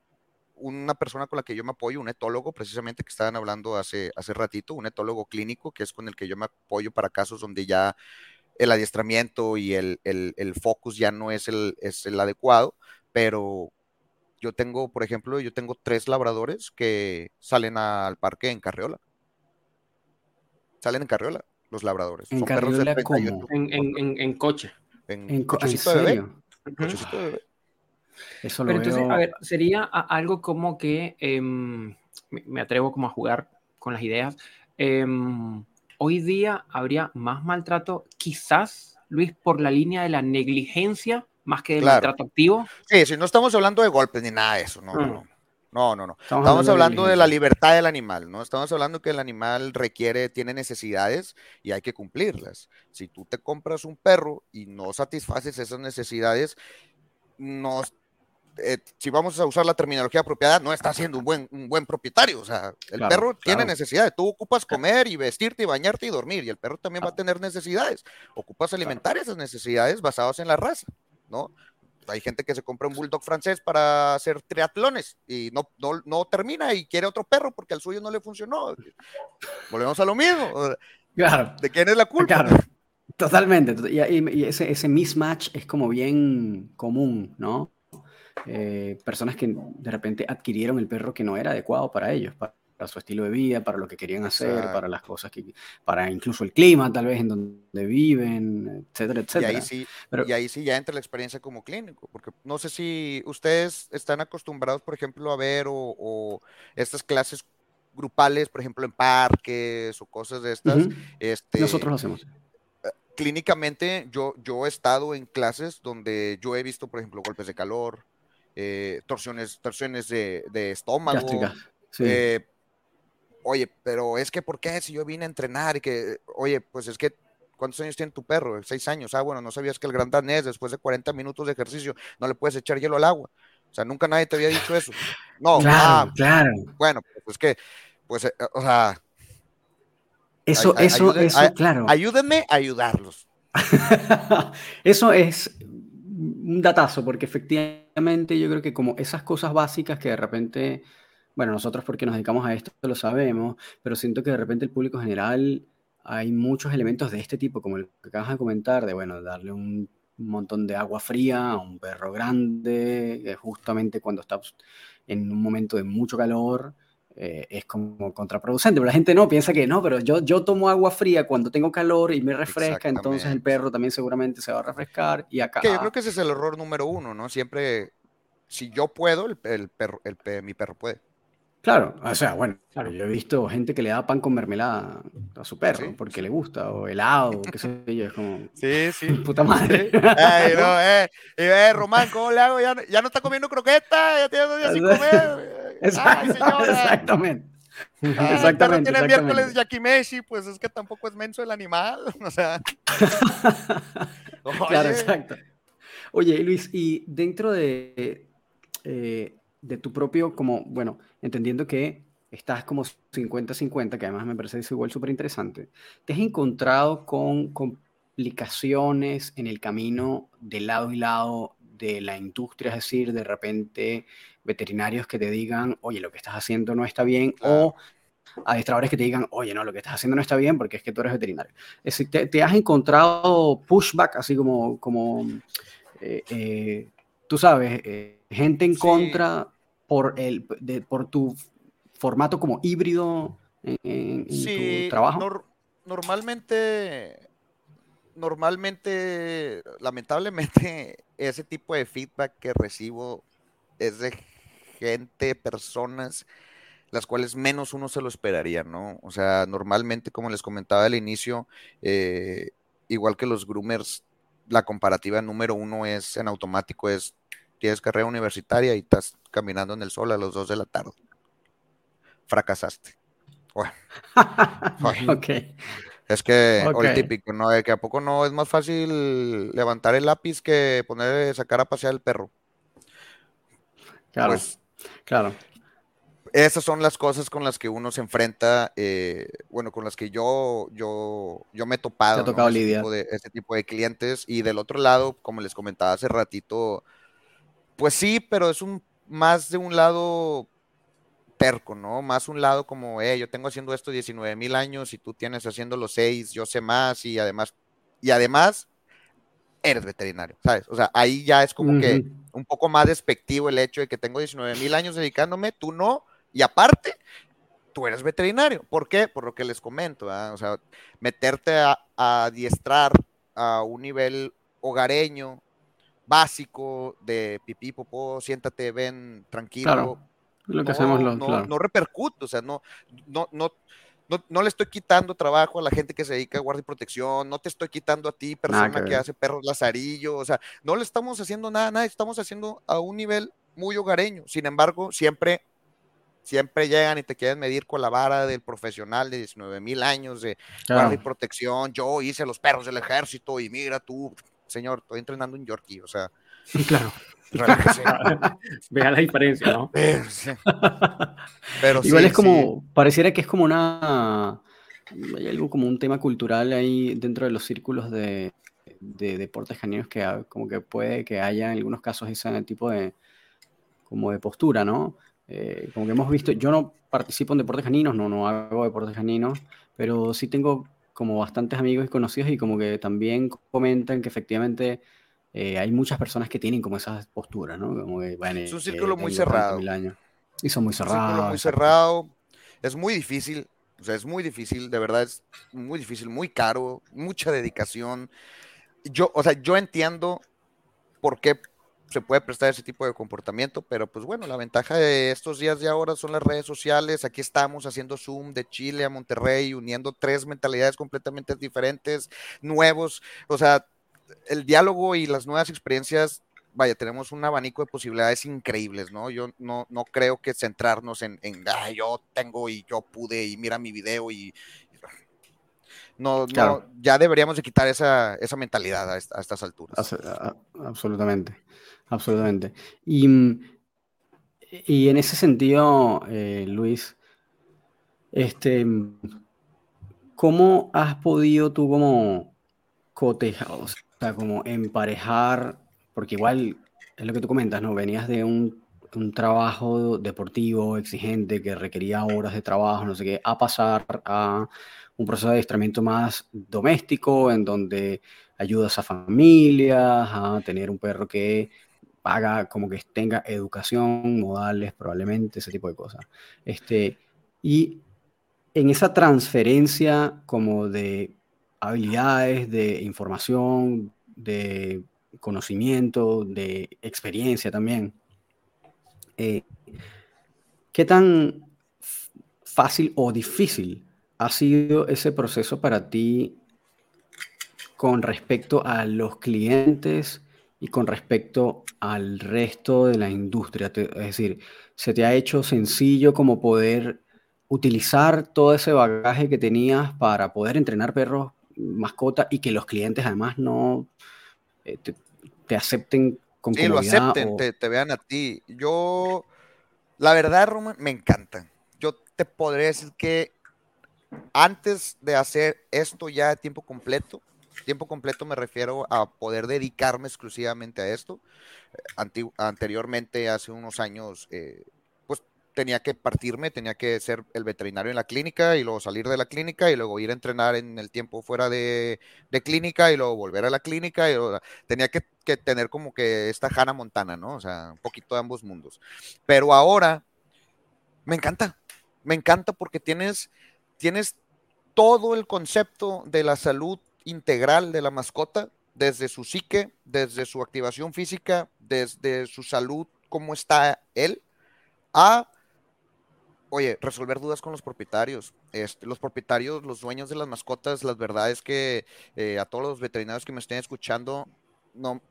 una persona con la que yo me apoyo, un etólogo, precisamente que estaban hablando hace, hace ratito, un etólogo clínico, que es con el que yo me apoyo para casos donde ya el adiestramiento y el, focus ya no es el, es el adecuado, pero yo tengo, por ejemplo, yo tengo tres labradores que salen al parque en carriola. Salen en carriola, los labradores. ¿En carriola cómo? En, coche. En, ¿En, cochecito de bebé. Cochecito de bebé. Eso lo Pero entonces, a ver, sería algo como que em, me atrevo como a jugar con las ideas. Em, hoy día habría más maltrato, quizás, Luis, por la línea de la negligencia más que del maltrato activo. Sí, si no estamos hablando de golpes ni nada de eso, no, no. Mm. No, no, no. Estamos, hablando, de, la libertad del animal, ¿no? Estamos hablando que el animal requiere, tiene necesidades y hay que cumplirlas. Si tú te compras un perro y no satisfaces esas necesidades, no, eh, si vamos a usar la terminología apropiada, no está siendo un buen, un buen propietario. O sea, el perro tiene necesidades. Tú ocupas comer y vestirte y bañarte y dormir, y el perro también va a tener necesidades. Ocupas alimentar esas necesidades basadas en la raza, ¿no? Hay gente que se compra un bulldog francés para hacer triatlones y no, no, no termina y quiere otro perro porque al suyo no le funcionó. Volvemos a lo mismo. Claro. ¿De quién es la culpa? Claro. Totalmente. Y, ese, ese mismatch es como bien común, ¿no? Eh, personas que de repente adquirieron el perro que no era adecuado para ellos, para, su estilo de vida, para lo que querían hacer, para las cosas que, para incluso el clima tal vez en donde viven, etcétera, etcétera. Y ahí sí, y ahí sí ya entra la experiencia como clínico, porque no sé si ustedes están acostumbrados, por ejemplo, a ver o, estas clases grupales, por ejemplo, en parques o cosas de estas. este, Nosotros lo hacemos eh, clínicamente yo, yo he estado en clases donde yo he visto, por ejemplo, golpes de calor, eh, torsiones, torsiones de, estómago. Eh, oye, pero es que, ¿por qué? Si yo vine a entrenar y que, oye, pues es que, ¿cuántos años tiene tu perro? Seis años. Ah, bueno, no sabías que el gran danés, después de 40 minutos de ejercicio, no le puedes echar hielo al agua. O sea, nunca nadie te había dicho eso. No, claro, ah, claro. Bueno, pues es que, pues, eh, o sea. Eso, eso, eso, claro. Ayúdenme a ayudarlos. eso es un datazo, porque efectivamente yo creo que como esas cosas básicas que de repente, bueno, nosotros porque nos dedicamos a esto lo sabemos, pero siento que de repente el público general hay muchos elementos de este tipo, como el que acabas de comentar, de, bueno, darle un montón de agua fría a un perro grande, eh, justamente cuando está en un momento de mucho calor, eh, es como contraproducente. Pero la gente no piensa que no, pero yo, yo tomo agua fría cuando tengo calor y me refresca, entonces el perro también seguramente se va a refrescar y acá. Que yo creo que ese es el error número uno, ¿no? Siempre, si yo puedo, el, el perro, el, mi perro puede. Claro, o sea, bueno, claro, yo he visto gente que le da pan con mermelada a su perro porque le gusta, o helado, qué sé yo, es como. Sí, sí. Puta madre. Ay, no, eh, eh, Román, ¿cómo le hago? Ya, ya no está comiendo croqueta, ya tiene dos días sin comer. exactamente. Ah, exactamente. tiene miércoles Yakimeshi, pues es que tampoco es menso el animal. O sea. claro, exacto. Oye, Luis, y dentro de, eh, de tu propio, como, bueno, entendiendo que estás como 50-50, que además me parece igual súper interesante, ¿te has encontrado con complicaciones en el camino de lado y lado de la industria? Es decir, de repente veterinarios que te digan, oye, lo que estás haciendo no está bien, o adiestradores que te digan, oye, no, lo que estás haciendo no está bien porque es que tú eres veterinario. Es decir, te, has encontrado pushback, así como, como eh, eh, tú sabes, eh, gente en contra por, el, por tu formato como híbrido en, tu trabajo? normalmente, normalmente, lamentablemente, ese tipo de feedback que recibo es de gente, personas, las cuales menos uno se lo esperaría, ¿no? O sea, normalmente, como les comentaba al inicio, eh, igual que los groomers, la comparativa número uno es en automático, es tienes carrera universitaria y estás caminando en el sol a las 2 de la tarde. Fracasaste. Bueno. ok. Es que, el típico, ¿no? De que a poco no es más fácil levantar el lápiz que poner, sacar a pasear el perro. Claro. Pues, claro. Esas son las cosas con las que uno se enfrenta, eh, bueno, con las que yo, yo, yo me he topado. tocado ese, tipo de, ese tipo de clientes. Y del otro lado, como les comentaba hace ratito, pues sí, pero es un más de un lado terco, ¿no? Más un lado como, eh, yo tengo haciendo esto 19 mil años y tú tienes haciendo los 6, yo sé más y además, y además eres veterinario, ¿sabes? O sea, ahí ya es como que un poco más despectivo el hecho de que tengo 19 mil años dedicándome, tú no, y aparte, tú eres veterinario. ¿Por qué? Por lo que les comento, o sea, meterte a, adiestrar a un nivel hogareño, básico, de pipí, popó, siéntate, ven, tranquilo. Lo que no, hacemos los, no, repercute, o sea, no, no, no, no, le estoy quitando trabajo a la gente que se dedica a guardia y protección, no te estoy quitando a ti, persona que, hace perros lazarillo, o sea, no le estamos haciendo nada, nada, estamos haciendo a un nivel muy hogareño. Sin embargo, siempre, siempre llegan y te quieren medir con la vara del profesional de 19 mil años de guardia y protección. Yo hice los perros del ejército y mira tú, señor, estoy entrenando un Yorkie, o sea. Claro. Vea la diferencia, ¿no? Pero Igual es como, pareciera que es como una, hay algo como un tema cultural ahí dentro de los círculos de, deportes caninos que como que puede que haya en algunos casos ese tipo de, como de postura, ¿no? Eh, como que hemos visto, yo no participo en deportes caninos, no, no hago deportes caninos, pero sí tengo como bastantes amigos y conocidos y como que también comentan que efectivamente eh, hay muchas personas que tienen como esas posturas, ¿no? Como es un círculo muy cerrado. Y son muy cerrados. Un círculo muy cerrado. Es muy difícil. O sea, es muy difícil, de verdad es muy difícil, muy caro, mucha dedicación. Yo, o sea, yo entiendo por qué se puede prestar ese tipo de comportamiento, pero pues bueno, la ventaja de estos días de ahora son las redes sociales. Aquí estamos haciendo Zoom de Chile a Monterrey, uniendo tres mentalidades completamente diferentes, nuevos. O sea, el diálogo y las nuevas experiencias, vaya, tenemos un abanico de posibilidades increíbles, ¿no? Yo no, no creo que centrarnos en, en yo tengo y yo pude y mira mi video y... No, no ya deberíamos de quitar esa, esa mentalidad a, estas alturas. Absolutamente, absolutamente. Y, y en ese sentido, eh, Luis, este, ¿cómo has podido tú como cotejar, o sea, como emparejar, porque igual es lo que tú comentas, ¿no? Venías de un, un trabajo deportivo exigente que requería horas de trabajo, no sé qué, a pasar a un proceso de adiestramiento más doméstico, en donde ayudas a familias, a tener un perro que haga como que tenga educación, modales, probablemente, ese tipo de cosas. Este, y en esa transferencia como de habilidades, de información, de conocimiento, de experiencia también. Eh, ¿Qué tan fácil o difícil ha sido ese proceso para ti con respecto a los clientes y con respecto al resto de la industria? Es decir, ¿se te ha hecho sencillo como poder utilizar todo ese bagaje que tenías para poder entrenar perros mascota y que los clientes además no eh, te, acepten con Sí, lo acepten, te, vean a ti. Yo, la verdad, Roman, me encanta. Yo te podría decir que antes de hacer esto ya de tiempo completo, tiempo completo me refiero a poder dedicarme exclusivamente a esto. anteriormente, hace unos años, eh, tenía que partirme, tenía que ser el veterinario en la clínica y luego salir de la clínica y luego ir a entrenar en el tiempo fuera de, clínica y luego volver a la clínica. Y tenía que, tener como que esta Hannah Montana, ¿no? O sea, un poquito de ambos mundos. Pero ahora me encanta, me encanta porque tienes, tienes todo el concepto de la salud integral de la mascota, desde su psique, desde su activación física, desde su salud, cómo está él a, oye, resolver dudas con los propietarios. Este, los propietarios, los dueños de las mascotas, la verdad es que eh, a todos los veterinarios que me estén escuchando, no,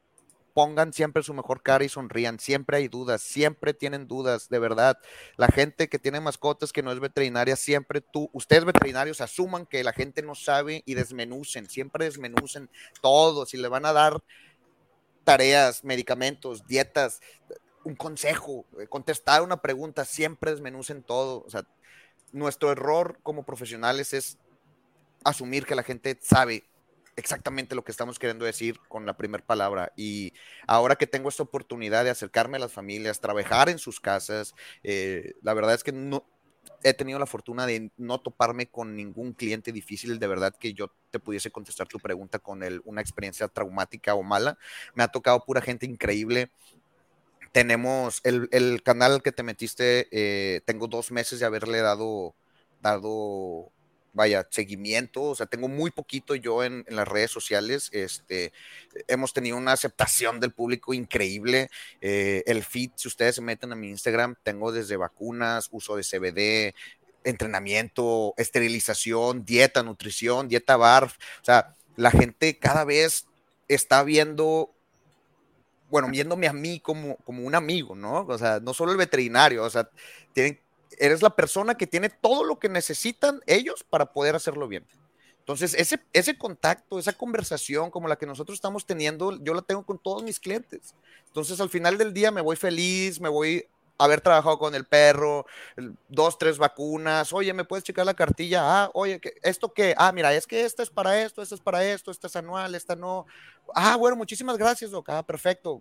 pongan siempre su mejor cara y sonrían. Siempre hay dudas, siempre tienen dudas, de verdad. La gente que tiene mascotas que no es veterinaria, siempre tú, ustedes veterinarios asuman que la gente no sabe y desmenucen, siempre desmenucen todo. Si le van a dar tareas, medicamentos, dietas, un consejo, eh, contestar una pregunta, siempre desmenucen todo. O sea, nuestro error como profesionales es asumir que la gente sabe exactamente lo que estamos queriendo decir con la primera palabra. Y ahora que tengo esta oportunidad de acercarme a las familias, trabajar en sus casas, eh, la verdad es que no he tenido la fortuna de no toparme con ningún cliente difícil, de verdad que yo te pudiese contestar tu pregunta con una experiencia traumática o mala. Me ha tocado pura gente increíble. Tenemos el, canal que te metiste, eh, tengo dos meses de haberle dado, dado vaya, seguimiento, o sea, tengo muy poquito yo en, las redes sociales, este, hemos tenido una aceptación del público increíble, eh, el feed, si ustedes se meten a mi Instagram, tengo desde vacunas, uso de CBD, entrenamiento, esterilización, dieta, nutrición, dieta BARF, o sea, la gente cada vez está viendo bueno, viéndome a mí como, como un amigo, ¿no? O sea, no solo el veterinario, o sea, tienen, eres la persona que tiene todo lo que necesitan ellos para poder hacerlo bien. Entonces, ese, ese contacto, esa conversación como la que nosotros estamos teniendo, yo la tengo con todos mis clientes. Entonces, al final del día me voy feliz, me voy a haber trabajado con el perro, dos, tres vacunas, oye, ¿me puedes checar la cartilla? Ah, oye, ¿esto qué? Ah, mira, es que esta es para esto, esta es para esto, esta es anual, esta no. Ah, bueno, muchísimas gracias, Doc. Ah, perfecto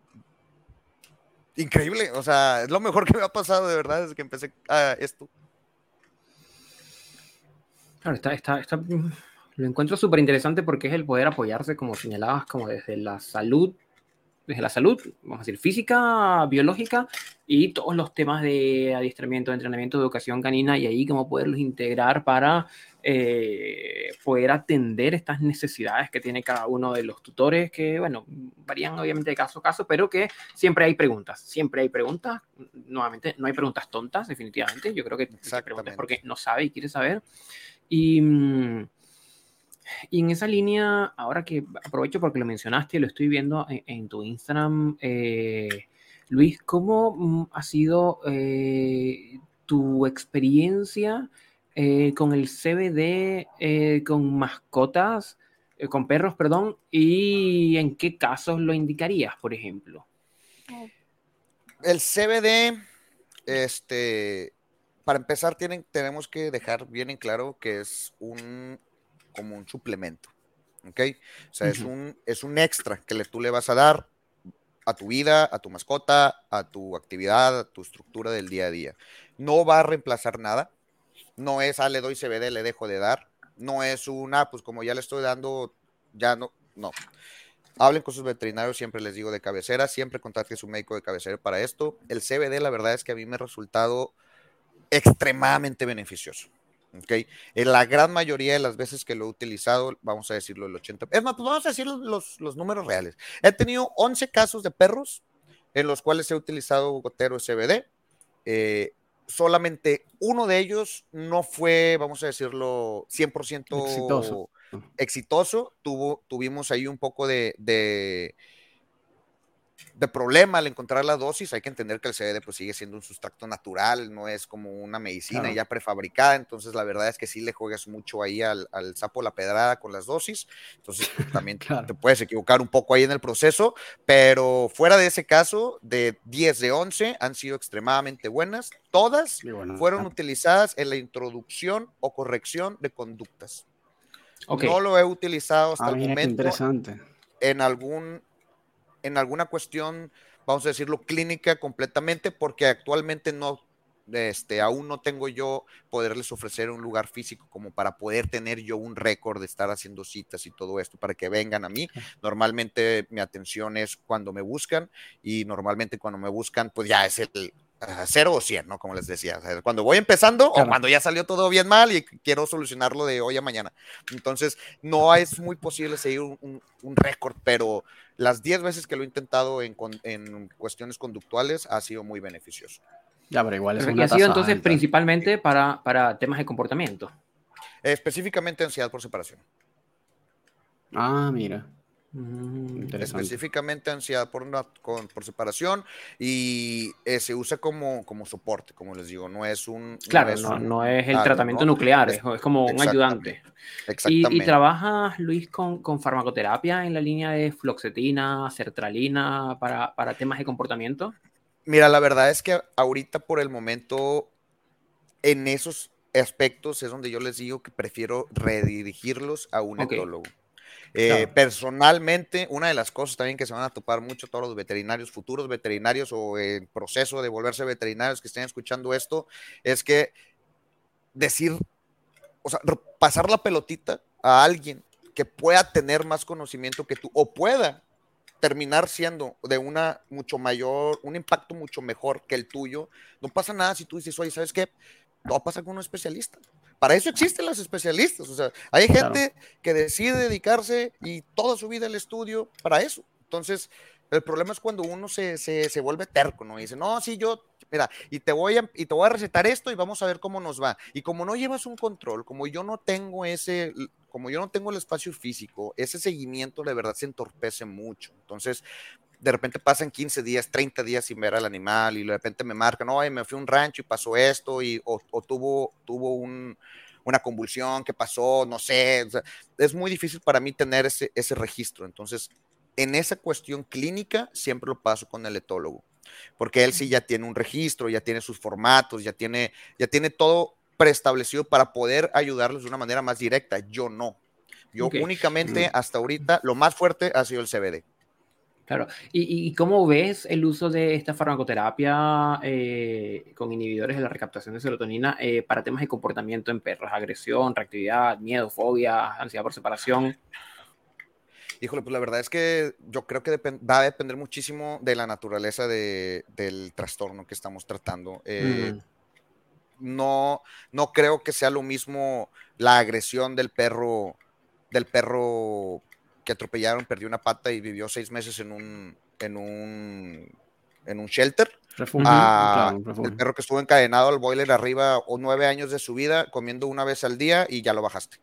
increíble. O sea, es lo mejor que me ha pasado de verdad desde que empecé a esto. Claro, está, está, está lo encuentro súper interesante porque es el poder apoyarse, como señalabas, como desde la salud desde la salud, vamos a decir, física, biológica y todos los temas de adiestramiento, de entrenamiento, de educación canina y ahí cómo poderlos integrar para eh, poder atender estas necesidades que tiene cada uno de los tutores, que, bueno, varían obviamente de caso a caso, pero que siempre hay preguntas, siempre hay preguntas, nuevamente, no hay preguntas tontas, definitivamente, yo creo que preguntas porque no sabe y quiere saber. Y... Y en esa línea, ahora que aprovecho porque lo mencionaste y lo estoy viendo en, tu Instagram, eh, Luis, ¿cómo mm, ha sido eh, tu experiencia eh, con el CBD, con mascotas, con perros, perdón, y en qué casos lo indicarías, por ejemplo? El CBD, este, para empezar, tienen, tenemos que dejar bien en claro que es un como un suplemento. ¿Ok? O sea, es, un, es un extra que le, tú le vas a dar a tu vida, a tu mascota, a tu actividad, a tu estructura del día a día. No va a reemplazar nada. No es, ah, le doy CBD, le dejo de dar. No es una, pues como ya le estoy dando, ya no, no. Hablen con sus veterinarios, siempre les digo de cabecera, siempre contacten a su médico de cabecera para esto. El CBD, la verdad es que a mí me ha resultado extremadamente beneficioso. En la gran mayoría de las veces que lo he utilizado, vamos a decirlo el 80. Es más, pues vamos a decir los, los números reales. He tenido 11 casos de perros en los cuales he utilizado gotero CBD. Eh, solamente uno de ellos no fue, vamos a decirlo, 100% exitoso. exitoso. Tuvo, tuvimos ahí un poco de de problema al encontrar la dosis, hay que entender que el CBD pues sigue siendo un sustrato natural, no es como una medicina ya prefabricada, entonces la verdad es que sí le juegas mucho ahí al, sapo la pedrada con las dosis, entonces pues, también te puedes equivocar un poco ahí en el proceso, pero fuera de ese caso, de 10 de 11 han sido extremadamente buenas, todas fueron utilizadas en la introducción o corrección de conductas. No lo he utilizado hasta ah, el momento. Interesante. En algún en alguna cuestión, vamos a decirlo, clínica completamente, porque actualmente no, este, aún no tengo yo poderles ofrecer un lugar físico como para poder tener yo un récord de estar haciendo citas y todo esto para que vengan a mí. Normalmente mi atención es cuando me buscan y normalmente cuando me buscan, pues ya es el cero o cien, ¿no? Como les decía, cuando voy empezando o cuando ya salió todo bien mal y quiero solucionarlo de hoy a mañana. Entonces, no es muy posible seguir un, récord, pero las 10 veces que lo he intentado en, en, cuestiones conductuales ha sido muy beneficioso. Ya, pero igual es una ha sido entonces alta. principalmente para, para temas de comportamiento. Específicamente ansiedad por separación. Ah, mira. Mm. Específicamente ansiedad por, una- con- por separación y eh, se usa como, como soporte, como les digo, no es un... Claro, es no, un- no es el tratamiento ¿no? nuclear, Es- es, es como un ayudante. ¿Y, Exactamente. y trabajas, Luis, con, con farmacoterapia en la línea de fluoxetina, sertralina para, para temas de comportamiento? Mira, la verdad es que ahorita por el momento, en esos aspectos es donde yo les digo que prefiero redirigirlos a un Ok. etólogo. Eh. Personalmente, una de las cosas también que se van a topar mucho todos los veterinarios, futuros veterinarios o en proceso de volverse veterinarios que estén escuchando esto, es que decir, o sea, pasar la pelotita a alguien que pueda tener más conocimiento que tú o pueda terminar siendo de una mucho mayor, un impacto mucho mejor que el tuyo, no pasa nada si tú dices, oye, ¿sabes qué? No pasa con un especialista. Para eso existen los especialistas. O sea, hay Claro. gente que decide dedicarse y toda su vida al estudio para eso. Entonces, el problema es cuando uno se, se, se vuelve terco, ¿no? Y dice, no, sí, yo, mira, y te, voy a, y te voy a recetar esto y vamos a ver cómo nos va. Y como no llevas un control, como yo no tengo ese, como yo no tengo el espacio físico, ese seguimiento de verdad se entorpece mucho. Entonces, de repente pasan 15 días, 30 días sin ver al animal y de repente me marcan, oye, me fui a un rancho y pasó esto y, o, o tuvo, tuvo un, una convulsión que pasó, no sé, o sea, es muy difícil para mí tener ese, ese registro. Entonces, en esa cuestión clínica siempre lo paso con el etólogo, porque él sí ya tiene un registro, ya tiene sus formatos, ya tiene, ya tiene todo preestablecido para poder ayudarles de una manera más directa. Yo no. Yo Ok. únicamente hasta ahorita lo más fuerte ha sido el CBD. Claro. ¿Y, y cómo ves el uso de esta farmacoterapia eh, con inhibidores de la recaptación de serotonina eh, para temas de comportamiento en perros? Agresión, reactividad, miedo, fobia, ansiedad por separación. Híjole, pues la verdad es que yo creo que va a depender muchísimo de la naturaleza de- del trastorno que estamos tratando. Eh, Mm, no, no creo que sea lo mismo la agresión del perro, del perro que atropellaron, perdió una pata y vivió seis meses en un, en un, en un shelter, Refugio. a claro, el perro que estuvo encadenado al boiler arriba o nueve años de su vida, comiendo una vez al día y ya lo bajaste.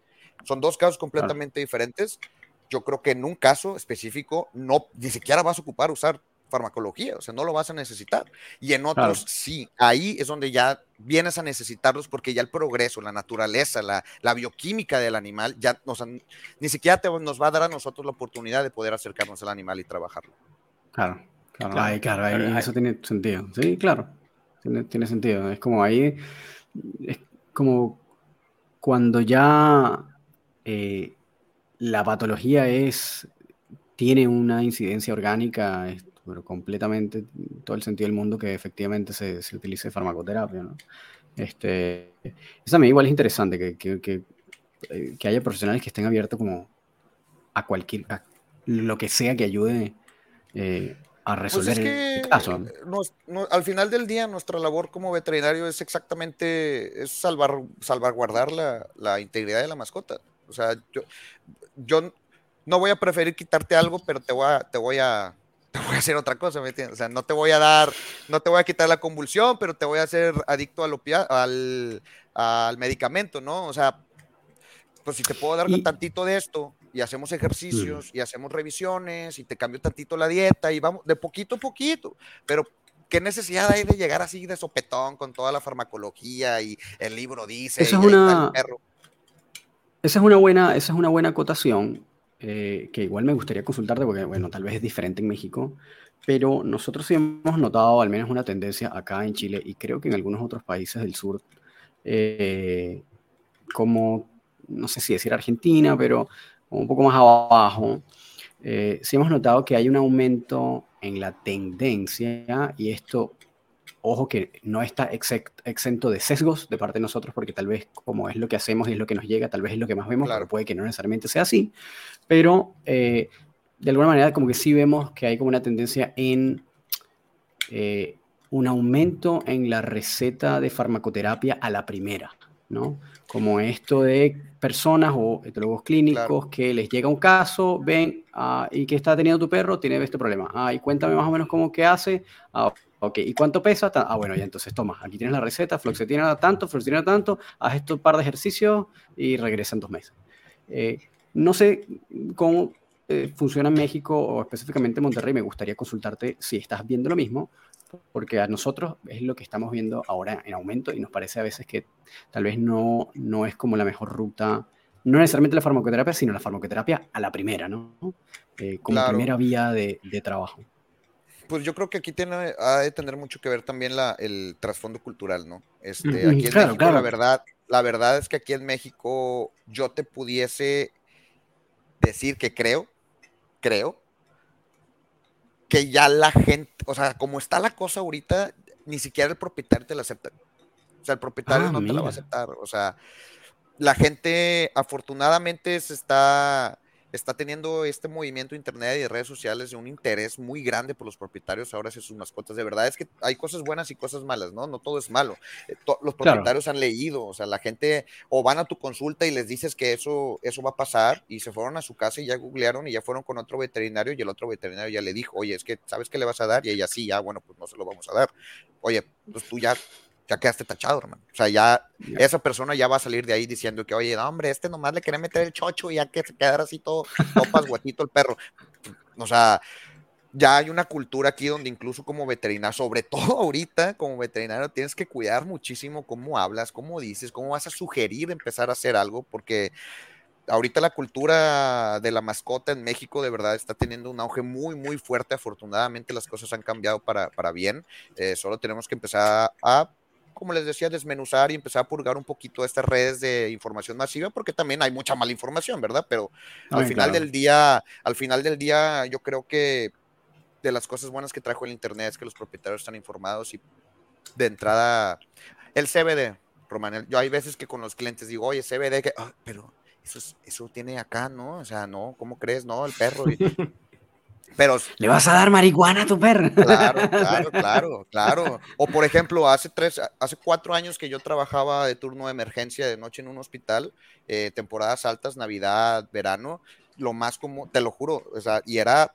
Son dos casos completamente diferentes. Yo creo que en un caso específico no, ni siquiera vas a ocupar usar farmacología, o sea, no lo vas a necesitar. Y en otros Claro. sí, ahí es donde ya vienes a necesitarlos porque ya el progreso, la naturaleza, la, la bioquímica del animal, ya, o sea, ni siquiera te- nos va a dar a nosotros la oportunidad de poder acercarnos al animal y trabajarlo. Claro, claro, Claro, ahí, claro, ahí claro, ahí- eso tiene sentido. Sí, claro, tiene, tiene sentido. Es como ahí, es como cuando ya eh, la patología es, tiene una incidencia orgánica, es- pero completamente, todo el sentido del mundo que efectivamente se, se utilice farmacoterapia, ¿no? Este, eso a mí igual es interesante, que, que, que, eh, que haya profesionales que estén abiertos como a cualquier, a lo que sea que ayude eh, a Pues resolver es el caso. nos- no- al final del día nuestra labor como veterinario es exactamente es salvar, salvaguardar la, la integridad de la mascota. O sea, yo, yo no voy a preferir quitarte algo, pero te voy a, te voy a, te voy a hacer otra cosa, ¿me entiendes? O sea, no te voy a dar, no te voy a quitar la convulsión, pero te voy a hacer adicto al, al, al medicamento, ¿no? O sea, pues si te puedo dar Y- tantito de esto y hacemos ejercicios y hacemos revisiones y te cambio tantito la dieta y vamos de poquito a poquito, pero ¿qué necesidad hay de llegar así de sopetón con toda la farmacología y el libro dice Eso y es una-? Esa es una buena, esa es una buena acotación eh, que igual me gustaría consultarte porque, bueno, tal vez es diferente en México, pero nosotros sí hemos notado al menos una tendencia acá en Chile y creo que en algunos otros países del sur, eh, como, no sé si decir Argentina, pero un poco más abajo, eh, sí hemos notado que hay un aumento en la tendencia y esto ojo que no está exento de sesgos de parte de nosotros, porque tal vez como es lo que hacemos y es lo que nos llega, tal vez es lo que más vemos, Claro. pero puede que no necesariamente sea así. Pero eh, de alguna manera como que sí vemos que hay como una tendencia en eh, un aumento en la receta de farmacoterapia a la primera, ¿no? Como esto de personas o etólogos clínicos Claro. que les llega un caso, ven, ah, ¿y qué está teniendo tu perro? Tiene este problema. Ah, y cuéntame más o menos cómo que hace. Ah, Ok, ¿y cuánto pesa? Ah, bueno, ya entonces toma, aquí tienes la receta, fluoxetina tanto, fluoxetina tanto, haz esto un par de ejercicios y regresa en dos meses. Eh, no sé cómo eh, funciona en México o específicamente en Monterrey, me gustaría consultarte si estás viendo lo mismo, porque a nosotros es lo que estamos viendo ahora en aumento y nos parece a veces que tal vez no, no es como la mejor ruta, no necesariamente la farmacoterapia, sino la farmacoterapia a la primera, ¿no? Eh, como primera vía de, de trabajo pues yo creo que aquí tiene, ha de tener mucho que ver también la, el trasfondo cultural, ¿no? Este, aquí en México, la verdad, la verdad es que aquí en México yo te pudiese decir que creo, creo, que ya la gente, o sea, como está la cosa ahorita, ni siquiera el propietario te la acepta. O sea, el propietario ah, no te la va a aceptar. O sea, la gente afortunadamente se está está teniendo este movimiento de internet y de redes sociales de un interés muy grande por los propietarios ahora hacia sus mascotas. De verdad es que hay cosas buenas y cosas malas, ¿no? No todo es malo. Eh, los propietarios han leído, o sea, la gente o van a tu consulta y les dices que eso, eso va a pasar y se fueron a su casa y ya googlearon y ya fueron con otro veterinario y el otro veterinario ya le dijo, oye, es que, ¿sabes qué le vas a dar? Y ella sí, ya, bueno, pues no se lo vamos a dar. Oye, pues tú ya ya quedaste tachado, hermano. O sea, ya esa persona ya va a salir de ahí diciendo que, oye, no, hombre, este nomás le quería meter el chocho y ya que se quedara así todo, topas guatito el perro. O sea, ya hay una cultura aquí donde incluso como veterinario, sobre todo ahorita como veterinario, tienes que cuidar muchísimo cómo hablas, cómo dices, cómo vas a sugerir empezar a hacer algo, porque ahorita la cultura de la mascota en México de verdad está teniendo un auge muy, muy fuerte. Afortunadamente las cosas han cambiado para, para bien. Eh, solo tenemos que empezar a como les decía, desmenuzar y empezar a purgar un poquito estas redes de información masiva, porque también hay mucha mala información, ¿verdad? Pero al final del día, al final del día, yo creo que de las cosas buenas que trajo el Internet es que los propietarios están informados y de entrada, el CBD, Román, yo hay veces que con los clientes digo, oye, CBD, que, ah, pero eso, eso tiene acá, ¿no? O sea, no, ¿cómo crees? No, el perro. Pero, ¿Le vas a dar marihuana a tu perro? Claro, claro, claro, claro. O por ejemplo, hace tres, hace cuatro años que yo trabajaba de turno de emergencia de noche en un hospital, eh, temporadas altas, Navidad, verano, lo más como, te lo juro, o sea, y era,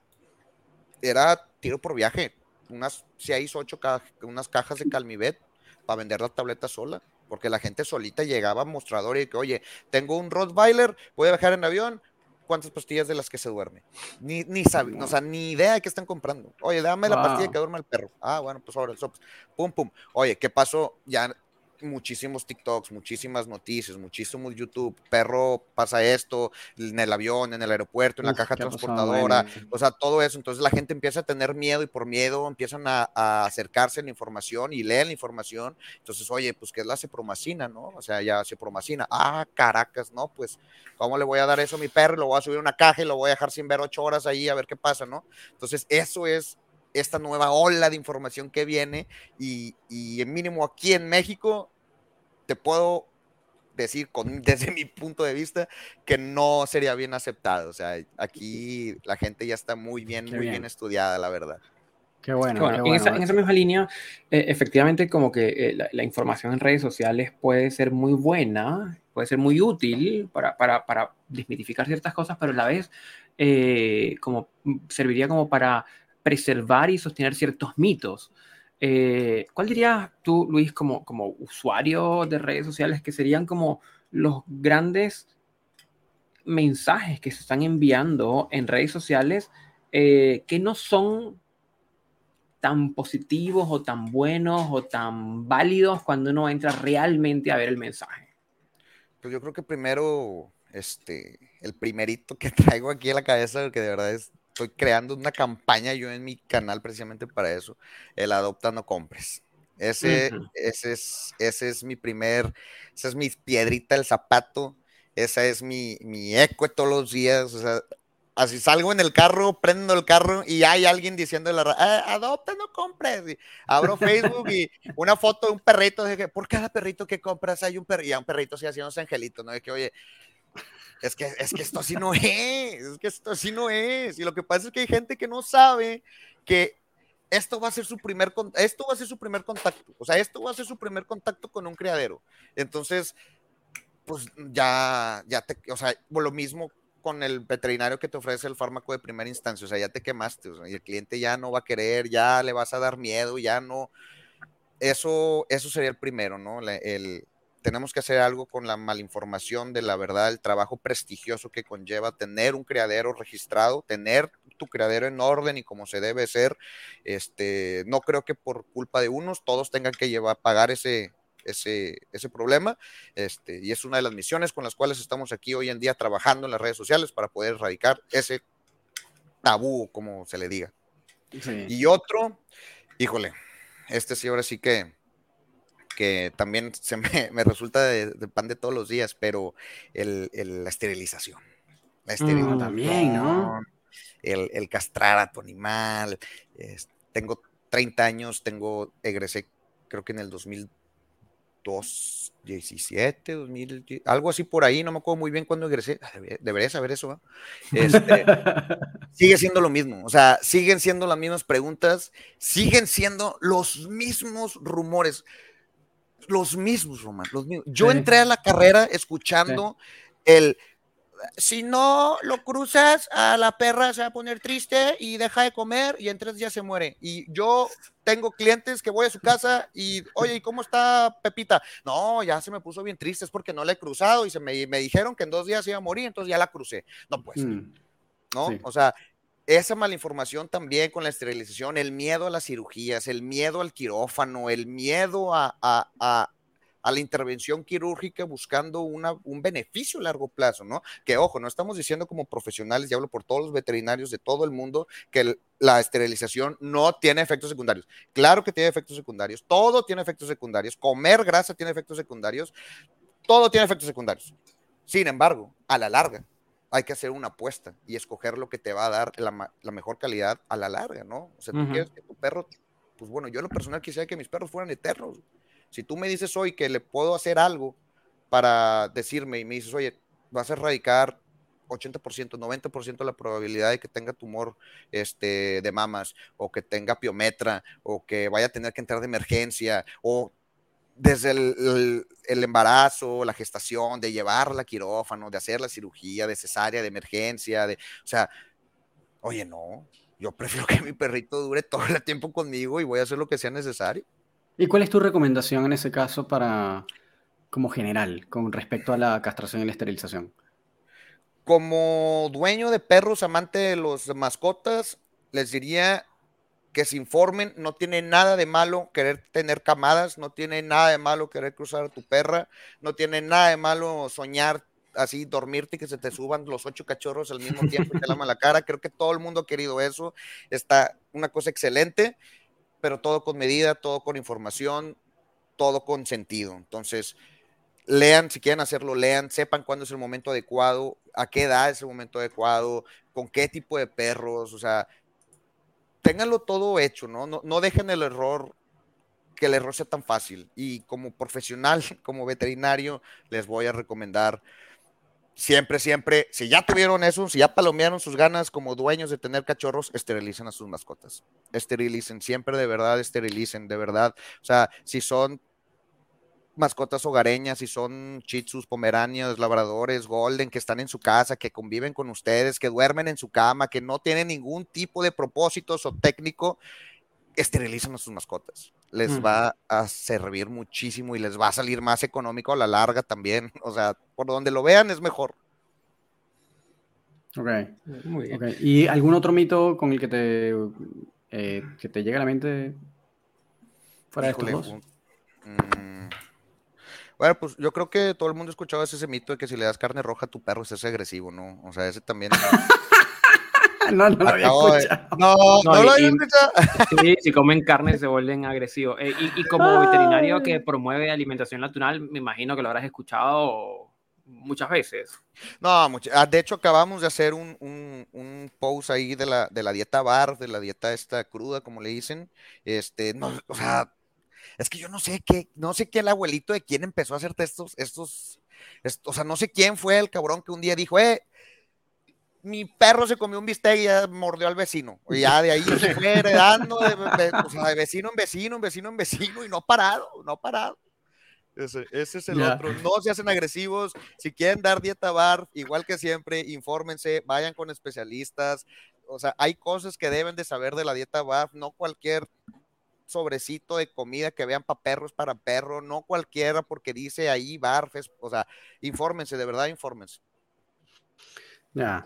era tiro por viaje, unas seis, ocho cajas, unas cajas de Calmivet para vender la tableta sola porque la gente solita llegaba a mostrador y que, oye, tengo un Rottweiler, voy a viajar en avión, cuántas pastillas de las que se duerme. Ni, ni saben, o sea, ni idea de qué están comprando. Oye, dame la pastilla que duerme el perro. Ah, bueno, pues ahora el sops. Pum, pum. Oye, ¿qué pasó? Ya muchísimos TikToks, muchísimas noticias, muchísimos YouTube, perro pasa esto en el avión, en el aeropuerto, en la caja transportadora, o sea, todo eso. Entonces la gente empieza a tener miedo y por miedo empiezan a, acercarse a la información y leen la información. Entonces, oye, pues ¿qué es la cepromacina, no? O sea, ya cepromacina. Ah, caracas, ¿no? Pues, ¿cómo le voy a dar eso a mi perro? Lo voy a subir a una caja y lo voy a dejar sin ver ocho horas ahí a ver qué pasa, ¿no? Entonces, eso es esta nueva ola de información que viene y, y en mínimo aquí en México te puedo decir con, desde mi punto de vista que no sería bien aceptado. O sea, aquí la gente ya está muy bien, muy bien. estudiada, la verdad. Qué bueno. En, esa, misma línea, eh, efectivamente, como que eh, la, información en redes sociales puede ser muy buena, puede ser muy útil para, para, para desmitificar ciertas cosas, pero a la vez eh, como serviría como para preservar y sostener ciertos mitos. Eh, ¿Cuál dirías tú, Luis, como, como usuario de redes sociales que serían como los grandes mensajes que se están enviando en redes sociales eh, que no son tan positivos o tan buenos o tan válidos cuando uno entra realmente a ver el mensaje? Pues yo creo que primero, este, el primerito que traigo aquí en la cabeza, que de verdad es estoy creando una campaña yo en mi canal precisamente para eso, el adopta no compres. Ese, ese, es, ese es mi primer, esa es mi piedrita del zapato, esa es mi, mi eco todos los días, o sea, así salgo en el carro, prendo el carro y hay alguien diciendo la ah, adopta, no compres. abro Facebook y una foto de un perrito, de que por cada perrito que compras hay un perrito, y a un perrito así haciendo angelito, ¿no? De que, oye, es que, es que esto así no es, es que esto así no es. Y lo que pasa es que hay gente que no sabe que esto va a ser su primer esto va a ser su primer contacto, o sea, esto va a ser su primer contacto con un criadero. Entonces, pues ya, ya te, o sea, lo mismo con el veterinario que te ofrece el fármaco de primera instancia, o sea, ya te quemaste, y el cliente ya no va a querer, ya le vas a dar miedo, ya no. Eso, eso sería el primero, ¿no? El, tenemos que hacer algo con la malinformación de la verdad, el trabajo prestigioso que conlleva tener un criadero registrado, tener tu criadero en orden y como se debe ser. Este, no creo que por culpa de unos todos tengan que llevar, pagar ese, ese, ese problema. Este, y es una de las misiones con las cuales estamos aquí hoy en día trabajando en las redes sociales para poder erradicar ese tabú, como se le diga. Y otro, híjole, este sí ahora sí que que también se me, resulta de, pan de todos los días, pero el, la esterilización. La mm, esterilización. también, ¿no? El, el, castrar a tu animal. tengo 30 años, tengo, egresé creo que en el 2002, 17, 2000, algo así por ahí, no me acuerdo muy bien cuándo egresé, ah, debería saber eso, este, sigue siendo lo mismo, o sea, siguen siendo las mismas preguntas, siguen siendo los mismos rumores los mismos, Román, los mismos. Yo entré a la carrera escuchando el, si no lo cruzas, a la perra se va a poner triste y deja de comer y en tres días se muere. Y yo tengo clientes que voy a su casa y, oye, ¿y cómo está Pepita? No, ya se me puso bien triste, es porque no la he cruzado y se me, dijeron que en dos días iba a morir, entonces ya la crucé. No, pues, mm. ¿no? O sea, esa malinformación también con la esterilización, el miedo a las cirugías, el miedo al quirófano, el miedo a, a, la intervención quirúrgica buscando una, un beneficio a largo plazo, ¿no? Que ojo, no estamos diciendo como profesionales, y hablo por todos los veterinarios de todo el mundo, que la esterilización no tiene efectos secundarios. Claro que tiene efectos secundarios, todo tiene efectos secundarios, comer grasa tiene efectos secundarios, todo tiene efectos secundarios. Sin embargo, a la larga, hay que hacer una apuesta y escoger lo que te va a dar la, mejor calidad a la larga, ¿no? O sea, tú quieres que tu perro, pues bueno, yo lo personal quisiera que mis perros fueran eternos. Si tú me dices hoy que le puedo hacer algo para decirme y me dices, oye, vas a erradicar 80%, 90% la probabilidad de que tenga tumor este, de mamas o que tenga piometra o que vaya a tener que entrar de emergencia o desde el, embarazo, la gestación, de llevarla a quirófano, de hacer la cirugía, de cesárea, de emergencia, de, o sea, oye, no, yo prefiero que mi perrito dure todo el tiempo conmigo y voy a hacer lo que sea necesario. ¿Y cuál es tu recomendación en ese caso para, como general, con respecto a la castración y la esterilización? Como dueño de perros, amante de los mascotas, les diría que se informen, no tiene nada de malo querer tener camadas, no tiene nada de malo querer cruzar a tu perra, no tiene nada de malo soñar así, dormirte y que se te suban los ocho cachorros al mismo tiempo y te lama la cara. Creo que todo el mundo ha querido eso. Está una cosa excelente, pero todo con medida, todo con información, todo con sentido. Entonces, lean, si quieren hacerlo, lean, sepan cuándo es el momento adecuado, a qué edad es el momento adecuado, con qué tipo de perros, o sea, ténganlo todo hecho, ¿no? ¿no? No dejen el error, que el error sea tan fácil. Y como profesional, como veterinario, les voy a recomendar siempre, siempre, si ya tuvieron eso, si ya palomearon sus ganas como dueños de tener cachorros, esterilicen a sus mascotas. Esterilicen, siempre de verdad esterilicen, de verdad. O sea, si son mascotas hogareñas, y son chitsus, pomeranias, labradores, golden, que están en su casa, que conviven con ustedes, que duermen en su cama, que no tienen ningún tipo de propósitos o técnico, esterilicen a sus mascotas. Les va a servir muchísimo y les va a salir más económico a la larga también. O sea, por donde lo vean es mejor. Ok. Muy bien. ¿Y algún otro mito con el que te, eh, que te llegue a la mente fuera de estos dos? Bueno, pues yo creo que todo el mundo ha escuchado ese mito de que si le das carne roja a tu perro es agresivo, ¿no? O sea, ese también. no, no lo había escuchado. No, no, lo había escuchado. Sí, si comen carne se vuelven agresivos. Eh, y, como veterinario que promueve alimentación natural, me imagino que lo habrás escuchado muchas veces. No, ah, de hecho acabamos de hacer un, un, un, post ahí de la, de la dieta bar, de la dieta esta cruda, como le dicen. Este, no, o sea, es que yo no sé qué, no sé qué el abuelito de quién empezó a hacerte estos, estos, o sea, no sé quién fue el cabrón que un día dijo, eh, mi perro se comió un bistec y ya mordió al vecino. Y ya de ahí se fue heredando de, o sea, de vecino en vecino, en vecino en vecino, y no parado, no parado. Ese, es el otro. No se hacen agresivos. Si quieren dar dieta bar, igual que siempre, infórmense, vayan con especialistas. O sea, hay cosas que deben de saber de la dieta bar, no cualquier sobrecito de comida que vean para perros, para perro, no cualquiera porque dice ahí barfes, o sea, infórmense, de verdad, infórmense. Ya.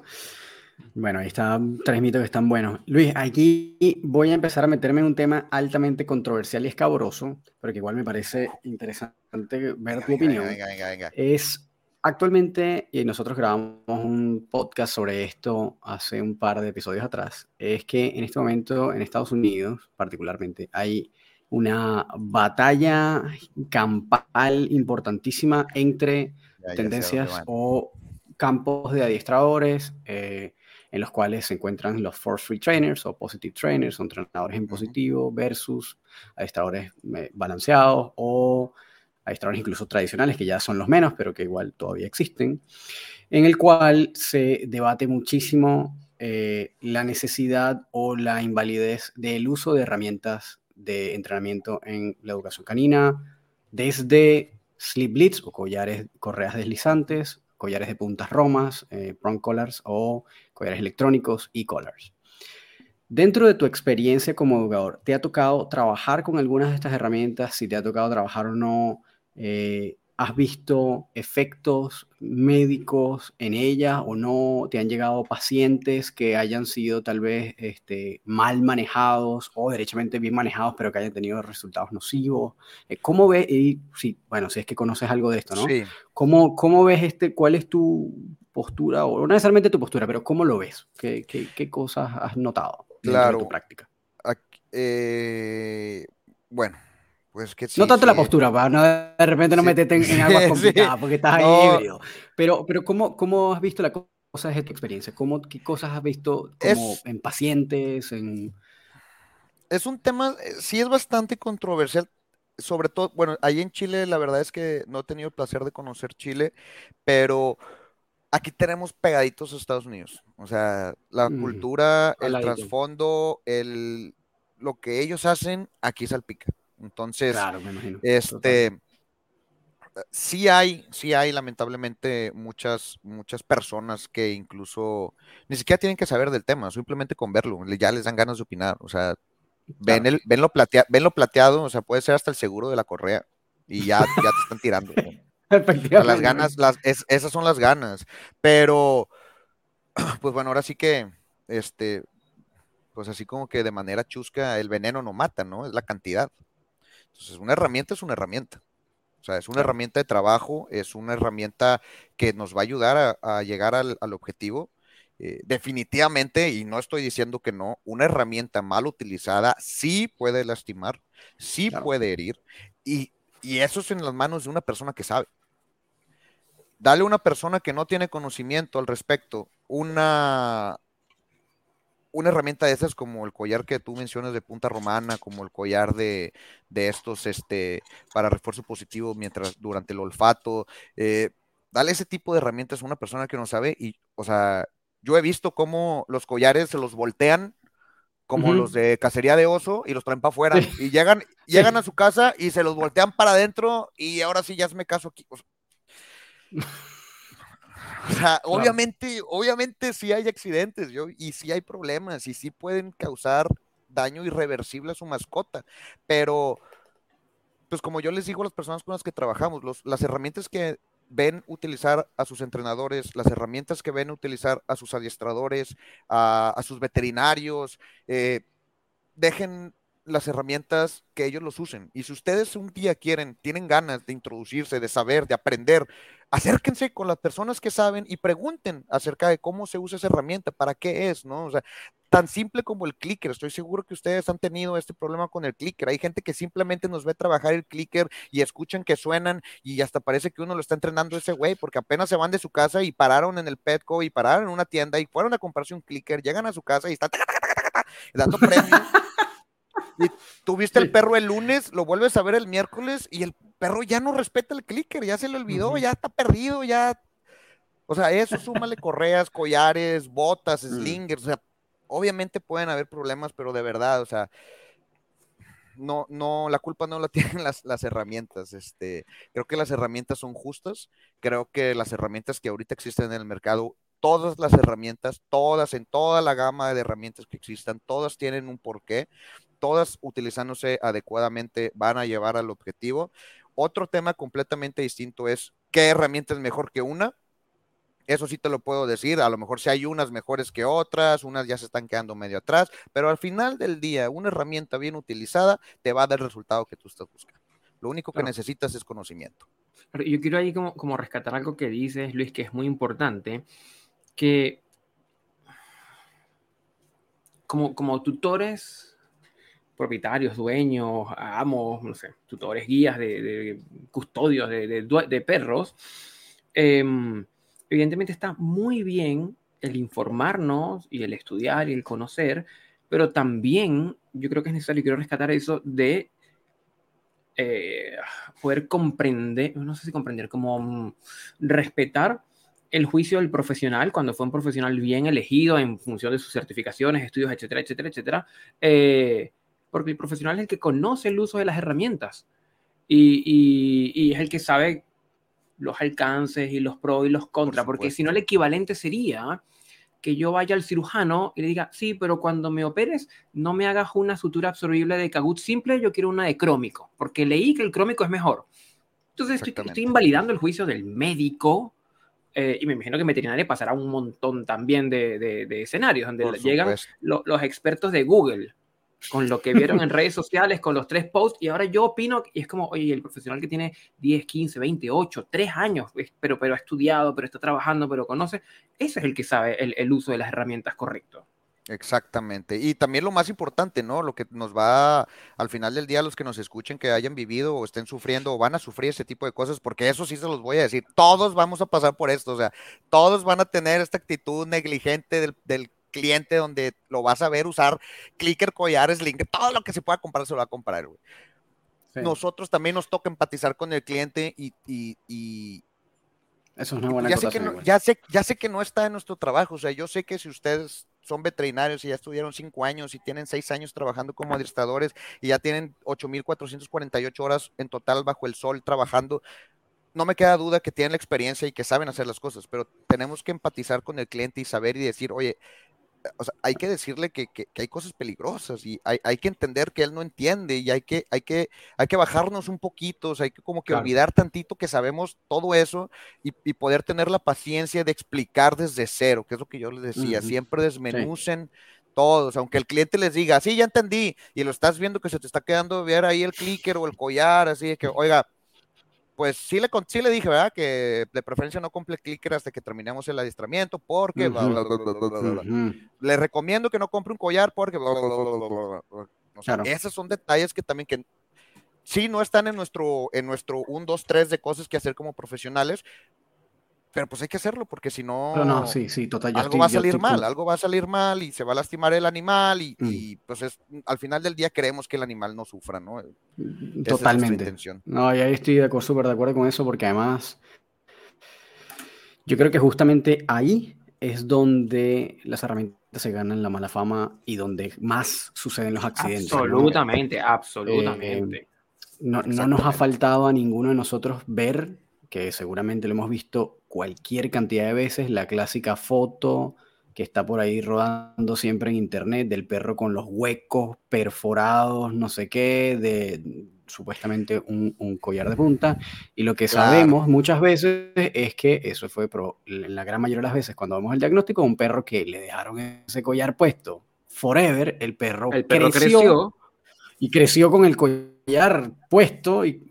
Bueno, ahí están tres mitos que están buenos. Luis, aquí voy a empezar a meterme en un tema altamente controversial y escabroso, pero que igual me parece interesante ver tu opinión. Venga, venga, venga, es actualmente, y nosotros grabamos un podcast sobre esto hace un par de episodios atrás, es que en este momento en Estados Unidos, particularmente, hay una batalla campal importantísima entre tendencias o campos de adiestradores. Eh, en los cuales se encuentran los force free trainers o positive trainers, son entrenadores en positivo versus adiestradores eh, balanceados o adiestradores incluso tradicionales, que ya son los menos, pero que igual todavía existen, en el cual se debate muchísimo eh, la necesidad o la invalidez del uso de herramientas de entrenamiento en la educación canina, desde sleep blitz o collares, correas deslizantes, collares de puntas romas, eh, prong collars o collares electrónicos y collars. Dentro de tu experiencia como educador, ¿te ha tocado trabajar con algunas de estas herramientas? Si te ha tocado trabajar o no, eh, ¿has visto efectos médicos en ellas o no? ¿Te han llegado pacientes que hayan sido tal vez este, mal manejados o derechamente bien manejados, pero que hayan tenido resultados nocivos? Eh, ¿Cómo ves, y sí, bueno, si es que conoces algo de esto, ¿no? Sí. ¿Cómo, ¿Cómo ves este, cuál es tu postura, o no necesariamente tu postura, pero cómo lo ves? ¿Qué, qué, qué cosas has notado claro. en tu práctica? Eh, bueno, pues que no tanto la postura, para no, de repente no meterte en, algo complicado porque estás ahí Pero, pero ¿cómo, ¿cómo has visto las cosas de tu experiencia? ¿Cómo, ¿Qué cosas has visto como en pacientes? En... Es un tema, eh, sí es bastante controversial, sobre todo, bueno, ahí en Chile la verdad es que no he tenido el placer de conocer Chile, pero aquí tenemos pegaditos a Estados Unidos. O sea, la mm. cultura, el trasfondo, el, lo que ellos hacen, aquí salpica. Entonces, este, sí hay, sí hay lamentablemente muchas, muchas personas que incluso ni siquiera tienen que saber del tema, simplemente con verlo, ya les dan ganas de opinar, o sea, ven, el, ven, lo plateado, ven lo plateado, o sea, puede ser hasta el seguro de la correa y ya, ya te están tirando. las ganas, las, esas son las ganas, pero, pues bueno, ahora sí que, este, pues así como que de manera chusca, el veneno no mata, ¿no? Es la cantidad. Entonces, una herramienta es una herramienta. O sea, es una herramienta de trabajo, es una herramienta que nos va a ayudar a, llegar al, objetivo. Eh, definitivamente, y no estoy diciendo que no, una herramienta mal utilizada sí puede lastimar, sí puede herir, y, y eso es en las manos de una persona que sabe. Dale a una persona que no tiene conocimiento al respecto una, una herramienta de esas como el collar que tú mencionas de punta romana, como el collar de, estos este, para refuerzo positivo mientras durante el olfato. Eh, dale ese tipo de herramientas a una persona que no sabe y, o sea, yo he visto cómo los collares se los voltean como los de cacería de oso y los traen para afuera y llegan, llegan a su casa y se los voltean para adentro y ahora sí ya me caso aquí. O sea, obviamente, obviamente sí hay accidentes yo, y sí hay problemas y sí pueden causar daño irreversible a su mascota, pero pues como yo les digo a las personas con las que trabajamos, los, las herramientas que ven utilizar a sus entrenadores, las herramientas que ven utilizar a sus adiestradores, a, sus veterinarios, eh, dejen las herramientas que ellos los usen. Y si ustedes un día quieren, tienen ganas de introducirse, de saber, de aprender, acérquense con las personas que saben y pregunten acerca de cómo se usa esa herramienta, para qué es, ¿no? O sea, tan simple como el clicker. Estoy seguro que ustedes han tenido este problema con el clicker. Hay gente que simplemente nos ve trabajar el clicker y escuchan que suenan y hasta parece que uno lo está entrenando ese güey, porque apenas se van de su casa y pararon en el Petco y pararon en una tienda y fueron a comprarse un clicker, llegan a su casa y están dando premios. Y tuviste el perro el lunes, lo vuelves a ver el miércoles y el perro ya no respeta el clicker, ya se le olvidó, ya está perdido, ya. O sea, eso súmale correas, collares, botas, mm. slingers, o sea, obviamente pueden haber problemas, pero de verdad, o sea, no, no, la culpa no la tienen las, las herramientas. Este, creo que las herramientas son justas. Creo que las herramientas que ahorita existen en el mercado, todas las herramientas, todas, en toda la gama de herramientas que existan, todas tienen un porqué. Todas utilizándose adecuadamente van a llevar al objetivo. Otro tema completamente distinto es qué herramienta es mejor que una eso sí te lo puedo decir, a lo mejor si hay unas mejores que otras, unas ya se están quedando medio atrás, pero al final del día, una herramienta bien utilizada te va a dar el resultado que tú estás buscando. Lo único que necesitas es conocimiento. Yo quiero ahí como, como rescatar algo que dices, Luis, que es muy importante, que como, como tutores, propietarios, dueños, amos, no sé, tutores, guías de, custodios de, de perros, eh, evidentemente está muy bien el informarnos y el estudiar y el conocer, pero también yo creo que es necesario, quiero rescatar eso de eh, poder comprender, no sé si comprender, como mm, respetar el juicio del profesional cuando fue un profesional bien elegido en función de sus certificaciones, estudios, etcétera, etcétera, etcétera, eh, porque el profesional es el que conoce el uso de las herramientas. Y, y es el que sabe los alcances y los pros y los contras, porque si no el equivalente sería que yo vaya al cirujano y le diga, sí, pero cuando me operes, no me hagas una sutura absorbible de cagut simple, yo quiero una de crómico, porque leí que el crómico es mejor. Entonces estoy, invalidando el juicio del médico, eh, y me imagino que en veterinaria pasará un montón también de, escenarios donde llegan los expertos de Google con lo que vieron en redes sociales, con los tres posts, y ahora yo opino, y es como, oye, el profesional que tiene 10, 15, 20, 8, 3 años, pero, pero ha estudiado, pero está trabajando, pero conoce, ese es el que sabe el, uso de las herramientas correcto. Exactamente. Y también lo más importante, ¿no? Lo que nos va al final del día, los que nos escuchen, que hayan vivido o estén sufriendo o van a sufrir ese tipo de cosas, porque eso sí se los voy a decir, todos vamos a pasar por esto, o sea, todos van a tener esta actitud negligente del, del cliente donde lo vas a ver usar clicker, collares, link, todo lo que se pueda comprar se lo va a comprar, güey. Nosotros también nos toca empatizar con el cliente y, y, eso es una buena ya sé, que no, ya, sé, ya sé que no está en nuestro trabajo, o sea, yo sé que si ustedes son veterinarios y ya estuvieron cinco años y tienen seis años trabajando como administradores y ya tienen 8.448 horas en total bajo el sol trabajando, no me queda duda que tienen la experiencia y que saben hacer las cosas, pero tenemos que empatizar con el cliente y saber y decir, oye, o sea, hay que decirle que, hay cosas peligrosas y hay, que entender que él no entiende y hay que, hay que, hay que bajarnos un poquito, o sea, hay que como que olvidar tantito que sabemos todo eso y, poder tener la paciencia de explicar desde cero, que es lo que yo les decía, siempre desmenucen todos, aunque el cliente les diga, sí, ya entendí, y lo estás viendo que se te está quedando ver ahí el clicker o el collar, así que, oiga, pues sí le, sí le dije, ¿verdad? Que de preferencia no compre clicker hasta que terminemos el adiestramiento, porque le recomiendo que no compre un collar porque esos son detalles que también que sí no están en nuestro en nuestro 1 2 3 de cosas que hacer como profesionales, pero pues hay que hacerlo porque si no, no, sí, sí, total, algo va a salir mal, algo va a salir mal y se va a lastimar el animal y, mm. pues es, al final del día queremos que el animal no sufra, ¿no? Totalmente. no, y ahí estoy súper de acuerdo con eso porque además yo creo que justamente ahí es donde las herramientas se ganan la mala fama y donde más suceden los accidentes. Absolutamente, absolutamente. Eh, no, no nos ha faltado a ninguno de nosotros ver que seguramente lo hemos visto cualquier cantidad de veces, la clásica foto que está por ahí rodando siempre en internet del perro con los huecos perforados, no sé qué, de supuestamente un, collar de punta. Y lo que sabemos muchas veces es que eso fue, en la gran mayoría de las veces, cuando vemos el diagnóstico, un perro que le dejaron ese collar puesto forever, el perro, creció, y creció con el collar puesto. Y,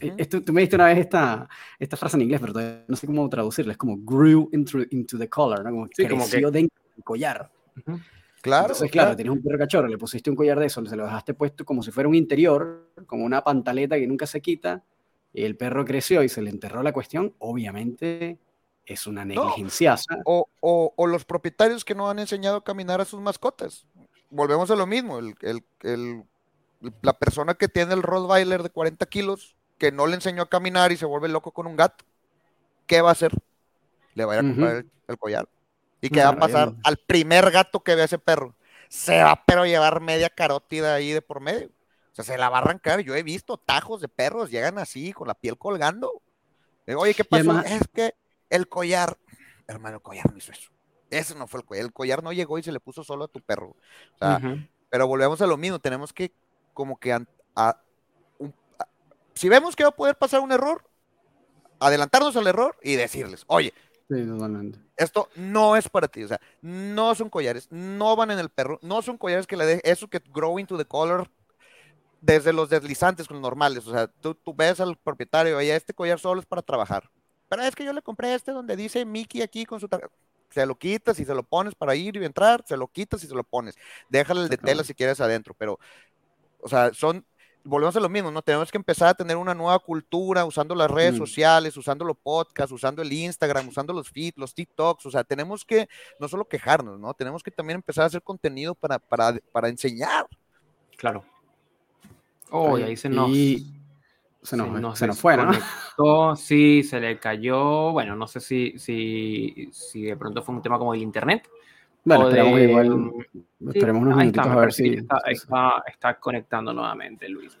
eh, esto, tú me diste una vez esta, esta frase en inglés, pero no sé cómo traducirla. Es como grew into, into the collar, ¿no? Como sí, creció dentro del collar. Claro. Entonces, claro, tienes un perro cachorro, le pusiste un collar de eso, se lo dejaste puesto como si fuera un interior, como una pantaleta que nunca se quita, y el perro creció y se le enterró la cuestión, obviamente es una negligencia. o, o, o, los propietarios que no han enseñado a caminar a sus mascotas. Volvemos a lo mismo, el, el, el la persona que tiene el Rottweiler de 40 kilos, que no le enseñó a caminar y se vuelve loco con un gato, ¿qué va a hacer? Le va a ir a comprar el, collar. ¿Y qué va a pasar al primer gato que ve a ese perro? Se va pero llevar media carótida ahí de por medio. O sea, se la va a arrancar. Yo he visto tajos de perros, llegan así, con la piel colgando. Oye, ¿qué pasó? es que el collar, hermano, el collar no hizo eso. Ese no fue el collar. El collar no llegó y se le puso solo a tu perro. O sea, pero volvemos a lo mismo. Tenemos que, como que, si vemos que va a poder pasar un error, adelantarnos al error y decirles, oye, esto no es para ti, o sea, no son collares, no van en el perro, no son collares que le de eso que grow into the color desde los deslizantes con los normales, o sea, tú, tú ves al propietario, oye, este collar solo es para trabajar, pero es que yo le compré este donde dice Mickey aquí con su se lo quitas y se lo pones para ir y entrar, se lo quitas y se lo pones, déjale el de tela si quieres adentro, pero, o sea, son volvemos a lo mismo, ¿no? Tenemos que empezar a tener una nueva cultura usando las redes mm. sociales, usando los podcasts, usando el Instagram, usando los feeds, los TikToks, o sea, tenemos que no solo quejarnos, ¿no? Tenemos que también empezar a hacer contenido para, para, para enseñar. Claro. Oh, y ahí se nos... Se nos, se, nos fue, ¿no? Sí, se le cayó, bueno, no sé si, si, si de pronto fue un tema como el internet, bueno, esperemos igual, esperemos unos minutitos a ver si... Está, está, conectando nuevamente, Luis.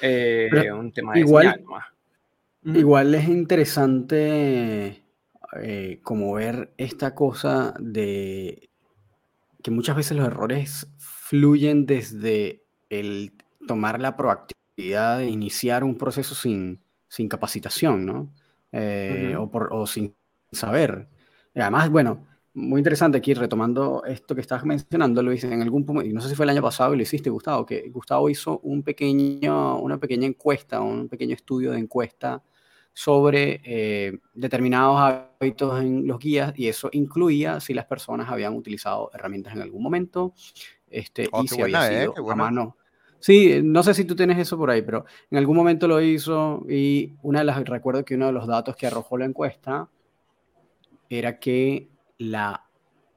Eh, un tema igual, igual es interesante eh, como ver esta cosa de que muchas veces los errores fluyen desde el tomar la proactividad de iniciar un proceso sin, sin capacitación, ¿no? Eh, o, por, o sin saber. Además, bueno, muy interesante aquí, retomando esto que estabas mencionando, Luis, en algún no sé si fue el año pasado y lo hiciste, Gustavo, que Gustavo hizo un pequeño, una pequeña encuesta, un pequeño estudio de encuesta sobre eh, determinados hábitos en los guías y eso incluía si las personas habían utilizado herramientas en algún momento este, oh, y si había eh, sido a mano. Sí, no sé si tú tienes eso por ahí, pero en algún momento lo hizo y una de las, recuerdo que uno de los datos que arrojó la encuesta era que la,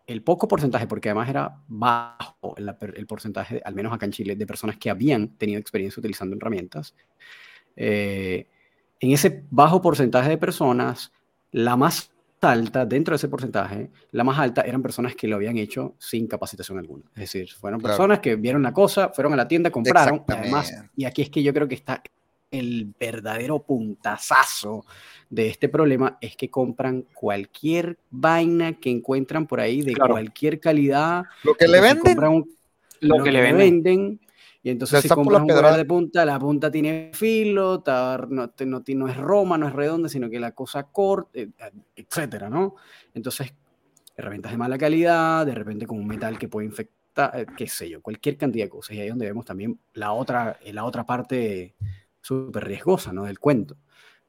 el poco porcentaje, porque además era bajo el, porcentaje, al menos acá en Chile, de personas que habían tenido experiencia utilizando herramientas, eh, en ese bajo porcentaje de personas, la más alta, dentro de ese porcentaje, la más alta eran personas que lo habían hecho sin capacitación alguna. Es decir, fueron personas que vieron la cosa, fueron a la tienda, compraron, además, y aquí es que yo creo que está el verdadero puntazazo de este problema es que compran cualquier vaina que encuentran por ahí de cualquier calidad. Lo que le venden. lo, que, le venden. Y entonces si compras un collar de punta, la punta tiene filo, no, no, es roma, no es redonda, sino que la cosa corta, eh, etcétera, ¿no? Entonces, herramientas de mala calidad, de repente con un metal que puede infectar, eh, qué sé yo, cualquier cantidad de cosas. Y ahí es donde vemos también la otra, la otra parte súper riesgosa, ¿no? Del cuento.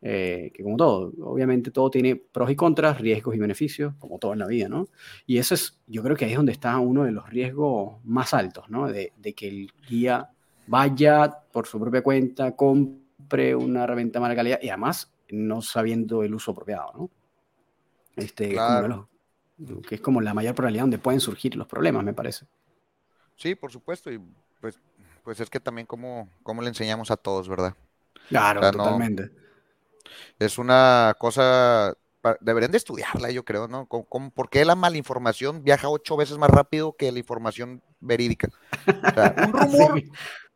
Eh, que como todo, obviamente todo tiene pros y contras, riesgos y beneficios, como todo en la vida, ¿no? Y eso es, yo creo que ahí es donde está uno de los riesgos más altos, ¿no? De, que el guía vaya por su propia cuenta, compre una herramienta de mala calidad y además no sabiendo el uso apropiado, ¿no? Este, que es como la mayor probabilidad donde pueden surgir los problemas, me parece. Sí, por supuesto, y pues, pues es que también como, como le enseñamos a todos, ¿verdad? Claro, totalmente es una cosa, deberían de estudiarla, yo creo, ¿no? ¿Por qué la malinformación viaja ocho veces más rápido que la información verídica? un rumor,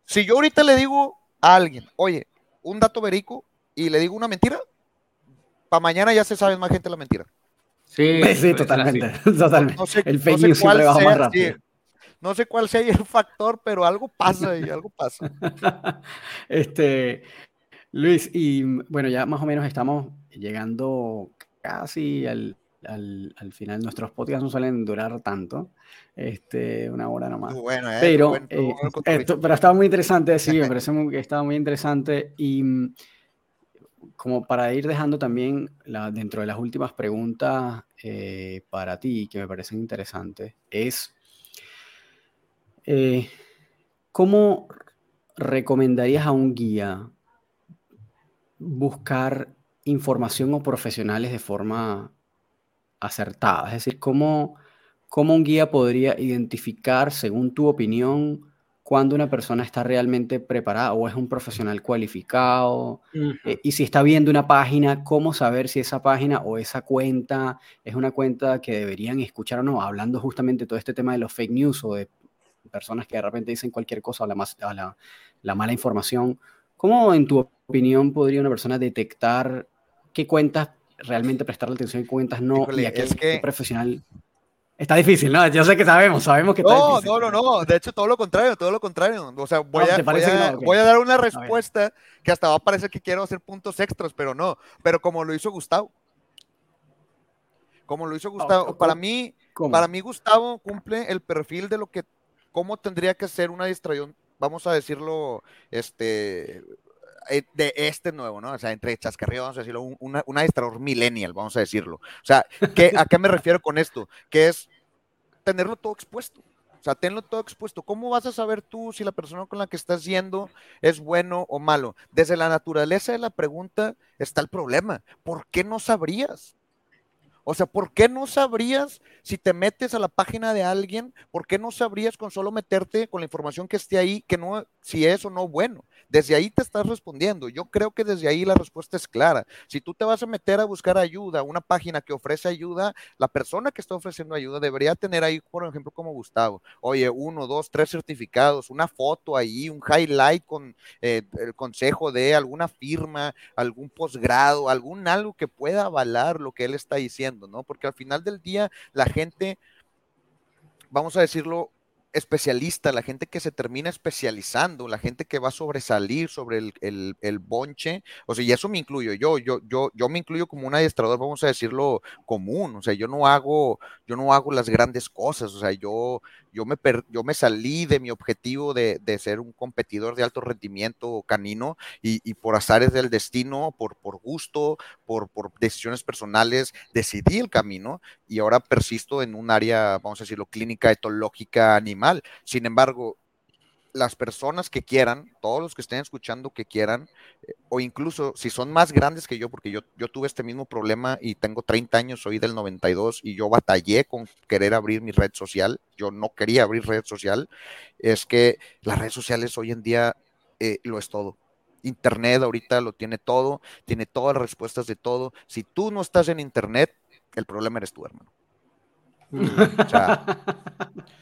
si yo ahorita le digo a alguien, oye, un dato verídico y le digo una mentira, para mañana ya se sabe más gente la mentira. Sí, sí, totalmente. No, sé, el fake news siempre baja más rápido. no sé cuál sea el factor, pero algo pasa y algo pasa. este, Luis, y bueno, ya más o menos estamos llegando casi al, final. Nuestros podcasts no suelen durar tanto, este, una hora nomás. Bueno, eh, pero, eh, esto, pero estaba muy interesante, sí, me parece que estaba muy interesante. Y mm, como para ir dejando también la, dentro de las últimas preguntas eh, para ti, que me parecen interesantes, es ¿cómo recomendarías a un guía buscar información o profesionales de forma acertada. Es decir, ¿cómo, cómo un guía podría identificar, según tu opinión, cuando una persona está realmente preparada o es un profesional cualificado. Eh, y si está viendo una página, cómo saber si esa página o esa cuenta es una cuenta que deberían escuchar o no, hablando justamente de todo este tema de los fake news o de personas que de repente dicen cualquier cosa o la, más, la, la mala información. ¿Cómo, en tu opinión, podría una persona detectar qué cuentas realmente prestarle atención y cuentas no? y a qué, es que... profesional Está difícil, ¿no? Yo sé que sabemos, sabemos que está no, No, no, no, de hecho todo lo contrario, todo lo contrario. O sea, voy, a, voy, a, dar una respuesta que hasta va a parecer que quiero hacer puntos extras, pero no. Pero como lo hizo Gustavo. Como lo hizo Gustavo. para mí, para mí Gustavo cumple el perfil de lo que, cómo tendría que ser una distracción, vamos a decirlo, este, eh, de este nuevo, ¿no? O sea, entre chascarrillo, vamos a decirlo, una, una millennial, vamos a decirlo. O sea, ¿qué, ¿a qué me refiero con esto? Que es tenerlo todo expuesto. O sea, tenlo todo expuesto. ¿Cómo vas a saber tú si la persona con la que estás yendo es bueno o malo? Desde la naturaleza de la pregunta está el problema. ¿Por qué no sabrías? O sea, ¿por qué no sabrías si te metes a la página de alguien? ¿Por qué no sabrías con solo meterte con la información que esté ahí que no, si es o no bueno? Desde ahí te estás respondiendo. Yo creo que desde ahí la respuesta es clara. Si tú te vas a meter a buscar ayuda, una página que ofrece ayuda, la persona que está ofreciendo ayuda debería tener ahí, por ejemplo, como Gustavo, oye, uno, dos, tres certificados, una foto ahí, un highlight con eh, el consejo de alguna firma, algún posgrado, algún algo que pueda avalar lo que él está diciendo, ¿no? Porque al final del día la gente, vamos a decirlo, especialista, la gente que se termina especializando, la gente que va a sobresalir sobre el, el, bonche, o sea, y eso me incluyo yo, yo, yo, yo me incluyo como un adiestrador, vamos a decirlo, común, o sea, yo no hago, yo no hago las grandes cosas, o sea, yo, yo me, yo me salí de mi objetivo de, ser un competidor de alto rendimiento canino y, por azares del destino, por, por gusto, por, por, decisiones personales, decidí el camino y ahora persisto en un área, vamos a decirlo, clínica etológica animal. Sin embargo, las personas que quieran, todos los que estén escuchando que quieran, eh, o incluso si son más grandes que yo, porque yo, yo tuve este mismo problema y tengo 30 años, soy del 92 y yo batallé con querer abrir mi red social, yo no quería abrir red social, es que las redes sociales hoy en día eh, lo es todo. Internet ahorita lo tiene todo, tiene todas las respuestas de todo. Si tú no estás en Internet, el problema eres tú, hermano. O sea,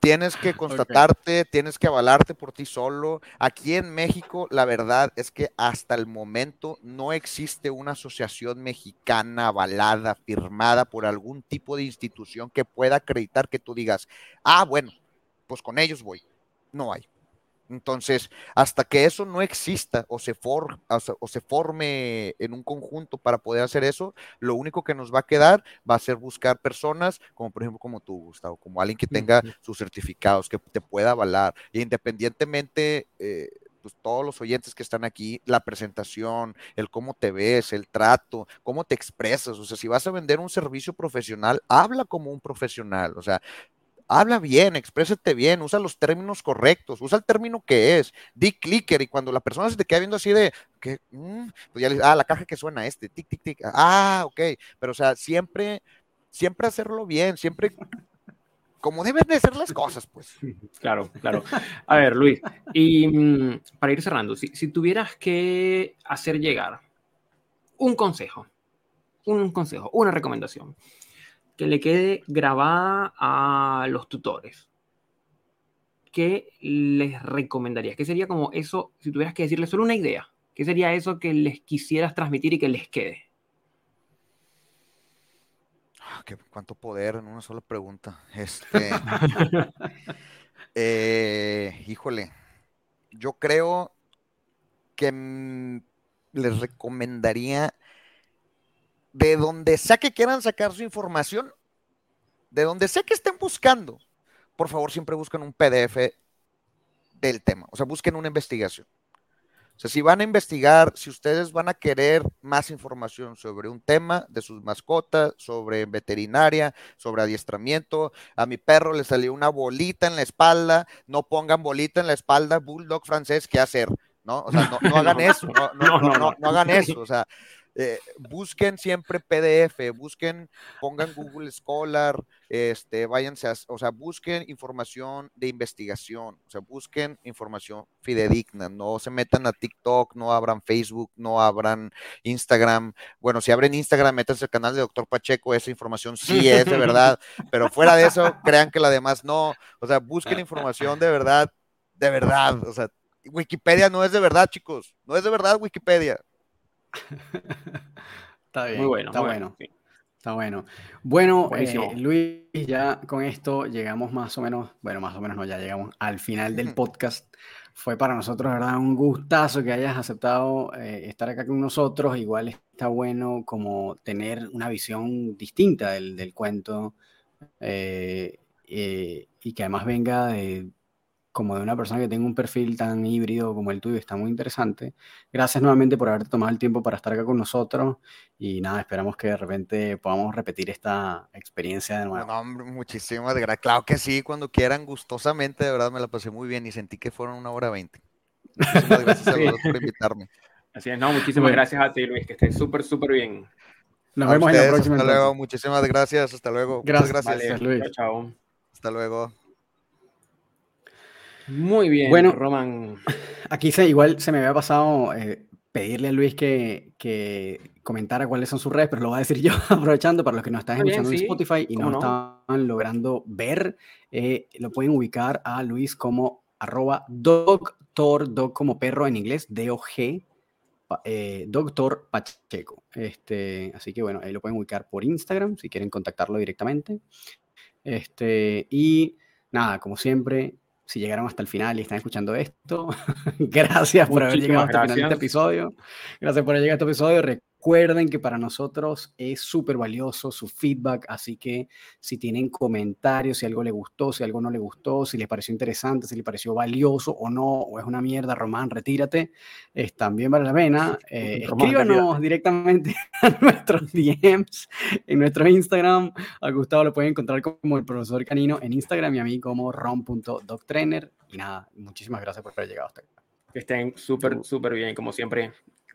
Tienes que constatarte, tienes que avalarte por ti solo. Aquí en México, la verdad es que hasta el momento no existe una asociación mexicana avalada, firmada por algún tipo de institución que pueda acreditar que tú digas, ah, bueno, pues con ellos voy. No hay. Entonces, hasta que eso no exista o se, o se forme en un conjunto para poder hacer eso, lo único que nos va a quedar va a ser buscar personas como por ejemplo como tú, Gustavo, como alguien que tenga sus certificados, que te pueda avalar. E independientemente, eh, pues todos los oyentes que están aquí, la presentación, el cómo te ves, el trato, cómo te expresas. O sea, si vas a vender un servicio profesional, habla como un profesional. O sea, habla bien, exprésate bien, usa los términos correctos, usa el término que es, di clicker y cuando la persona se te queda viendo así de, que, mm", pues ya le ah, la caja que suena este, tic, tic, tic, ah, ok, pero o sea, siempre, siempre hacerlo bien, siempre como deben de ser las cosas, pues. Claro, claro. A ver, Luis, y mm, para ir cerrando, si, si tuvieras que hacer llegar un consejo, un consejo, una recomendación que le quede grabada a los tutores. ¿Qué les recomendarías? ¿Qué sería como eso, si tuvieras que decirles solo una idea? ¿Qué sería eso que les quisieras transmitir y que les quede? Ah, qué, cuánto poder en una sola pregunta. Este, eh, híjole, yo creo que les recomendaría de donde sea que quieran sacar su información, de donde sea que estén buscando, por favor siempre busquen un PDF del tema, o sea, busquen una investigación. O sea, si van a investigar, si ustedes van a querer más información sobre un tema de sus mascotas, sobre veterinaria, sobre adiestramiento, a mi perro le salió una bolita en la espalda, no pongan bolita en la espalda, bulldog francés, ¿qué hacer? ¿No? O sea, no, hagan eso, no, no, no, hagan eso, o sea, eh, busquen siempre PDF, busquen, pongan Google Scholar, este, váyanse, a, o sea, busquen información de investigación, o sea, busquen información fidedigna, no se metan a TikTok, no abran Facebook, no abran Instagram. Bueno, si abren Instagram, métanse al canal de Doctor Pacheco, esa información sí es de verdad, pero fuera de eso, crean que la demás no, o sea, busquen información de verdad, de verdad, o sea, Wikipedia no es de verdad, chicos, no es de verdad Wikipedia. está bien. Muy bueno. Está bueno. Está bueno. Bueno, eh, Luis, ya con esto llegamos más o menos, bueno, más o menos no, ya llegamos al final del podcast. Fue para nosotros, ¿verdad? Un gustazo que hayas aceptado eh, estar acá con nosotros. Igual está bueno como tener una visión distinta del, del cuento eh, y que además venga de, como de una persona que tenga un perfil tan híbrido como el tuyo, está muy interesante. Gracias nuevamente por haber tomado el tiempo para estar acá con nosotros y nada, esperamos que de repente podamos repetir esta experiencia de nuevo. No, muchísimas gracias. Claro que sí, cuando quieran, gustosamente, de verdad me la pasé muy bien y sentí que fueron una hora veinte. Muchísimas gracias a por invitarme. Así es, no, muchísimas gracias a ti, Luis, que estés súper, súper bien. Nos vemos en la próxima. Hasta luego, muchísimas gracias, hasta luego. Gracias, gracias. Luis. chao. Hasta luego. Muy bien, bueno, Roman. Aquí se, igual se me había pasado eh, pedirle a Luis que, que, comentara cuáles son sus redes, pero lo voy a decir yo, aprovechando para los que nos están escuchando en Spotify y no, están logrando ver, eh, lo pueden ubicar a Luis como arroba doctor, dog como perro en inglés, D-O-G, eh, doctor Pacheco. Este, así que bueno, ahí lo pueden ubicar por Instagram si quieren contactarlo directamente. Este, y nada, como siempre, si llegaron hasta el final y están escuchando esto, gracias por haber llegado hasta el final de este episodio. Gracias por haber llegado a este episodio. Recuerden que para nosotros es súper valioso su feedback, así que si tienen comentarios, si algo le gustó, si algo no le gustó, si les pareció interesante, si les pareció valioso o no, o es una mierda, Román, retírate, es, también vale la pena. Eh, escríbanos directamente a nuestros DMs en nuestro Instagram. A Gustavo lo pueden encontrar como el profesor canino en Instagram y a mí como rom.doctrainer. Y nada, muchísimas gracias por haber llegado hasta acá. Que estén súper, súper bien, como siempre.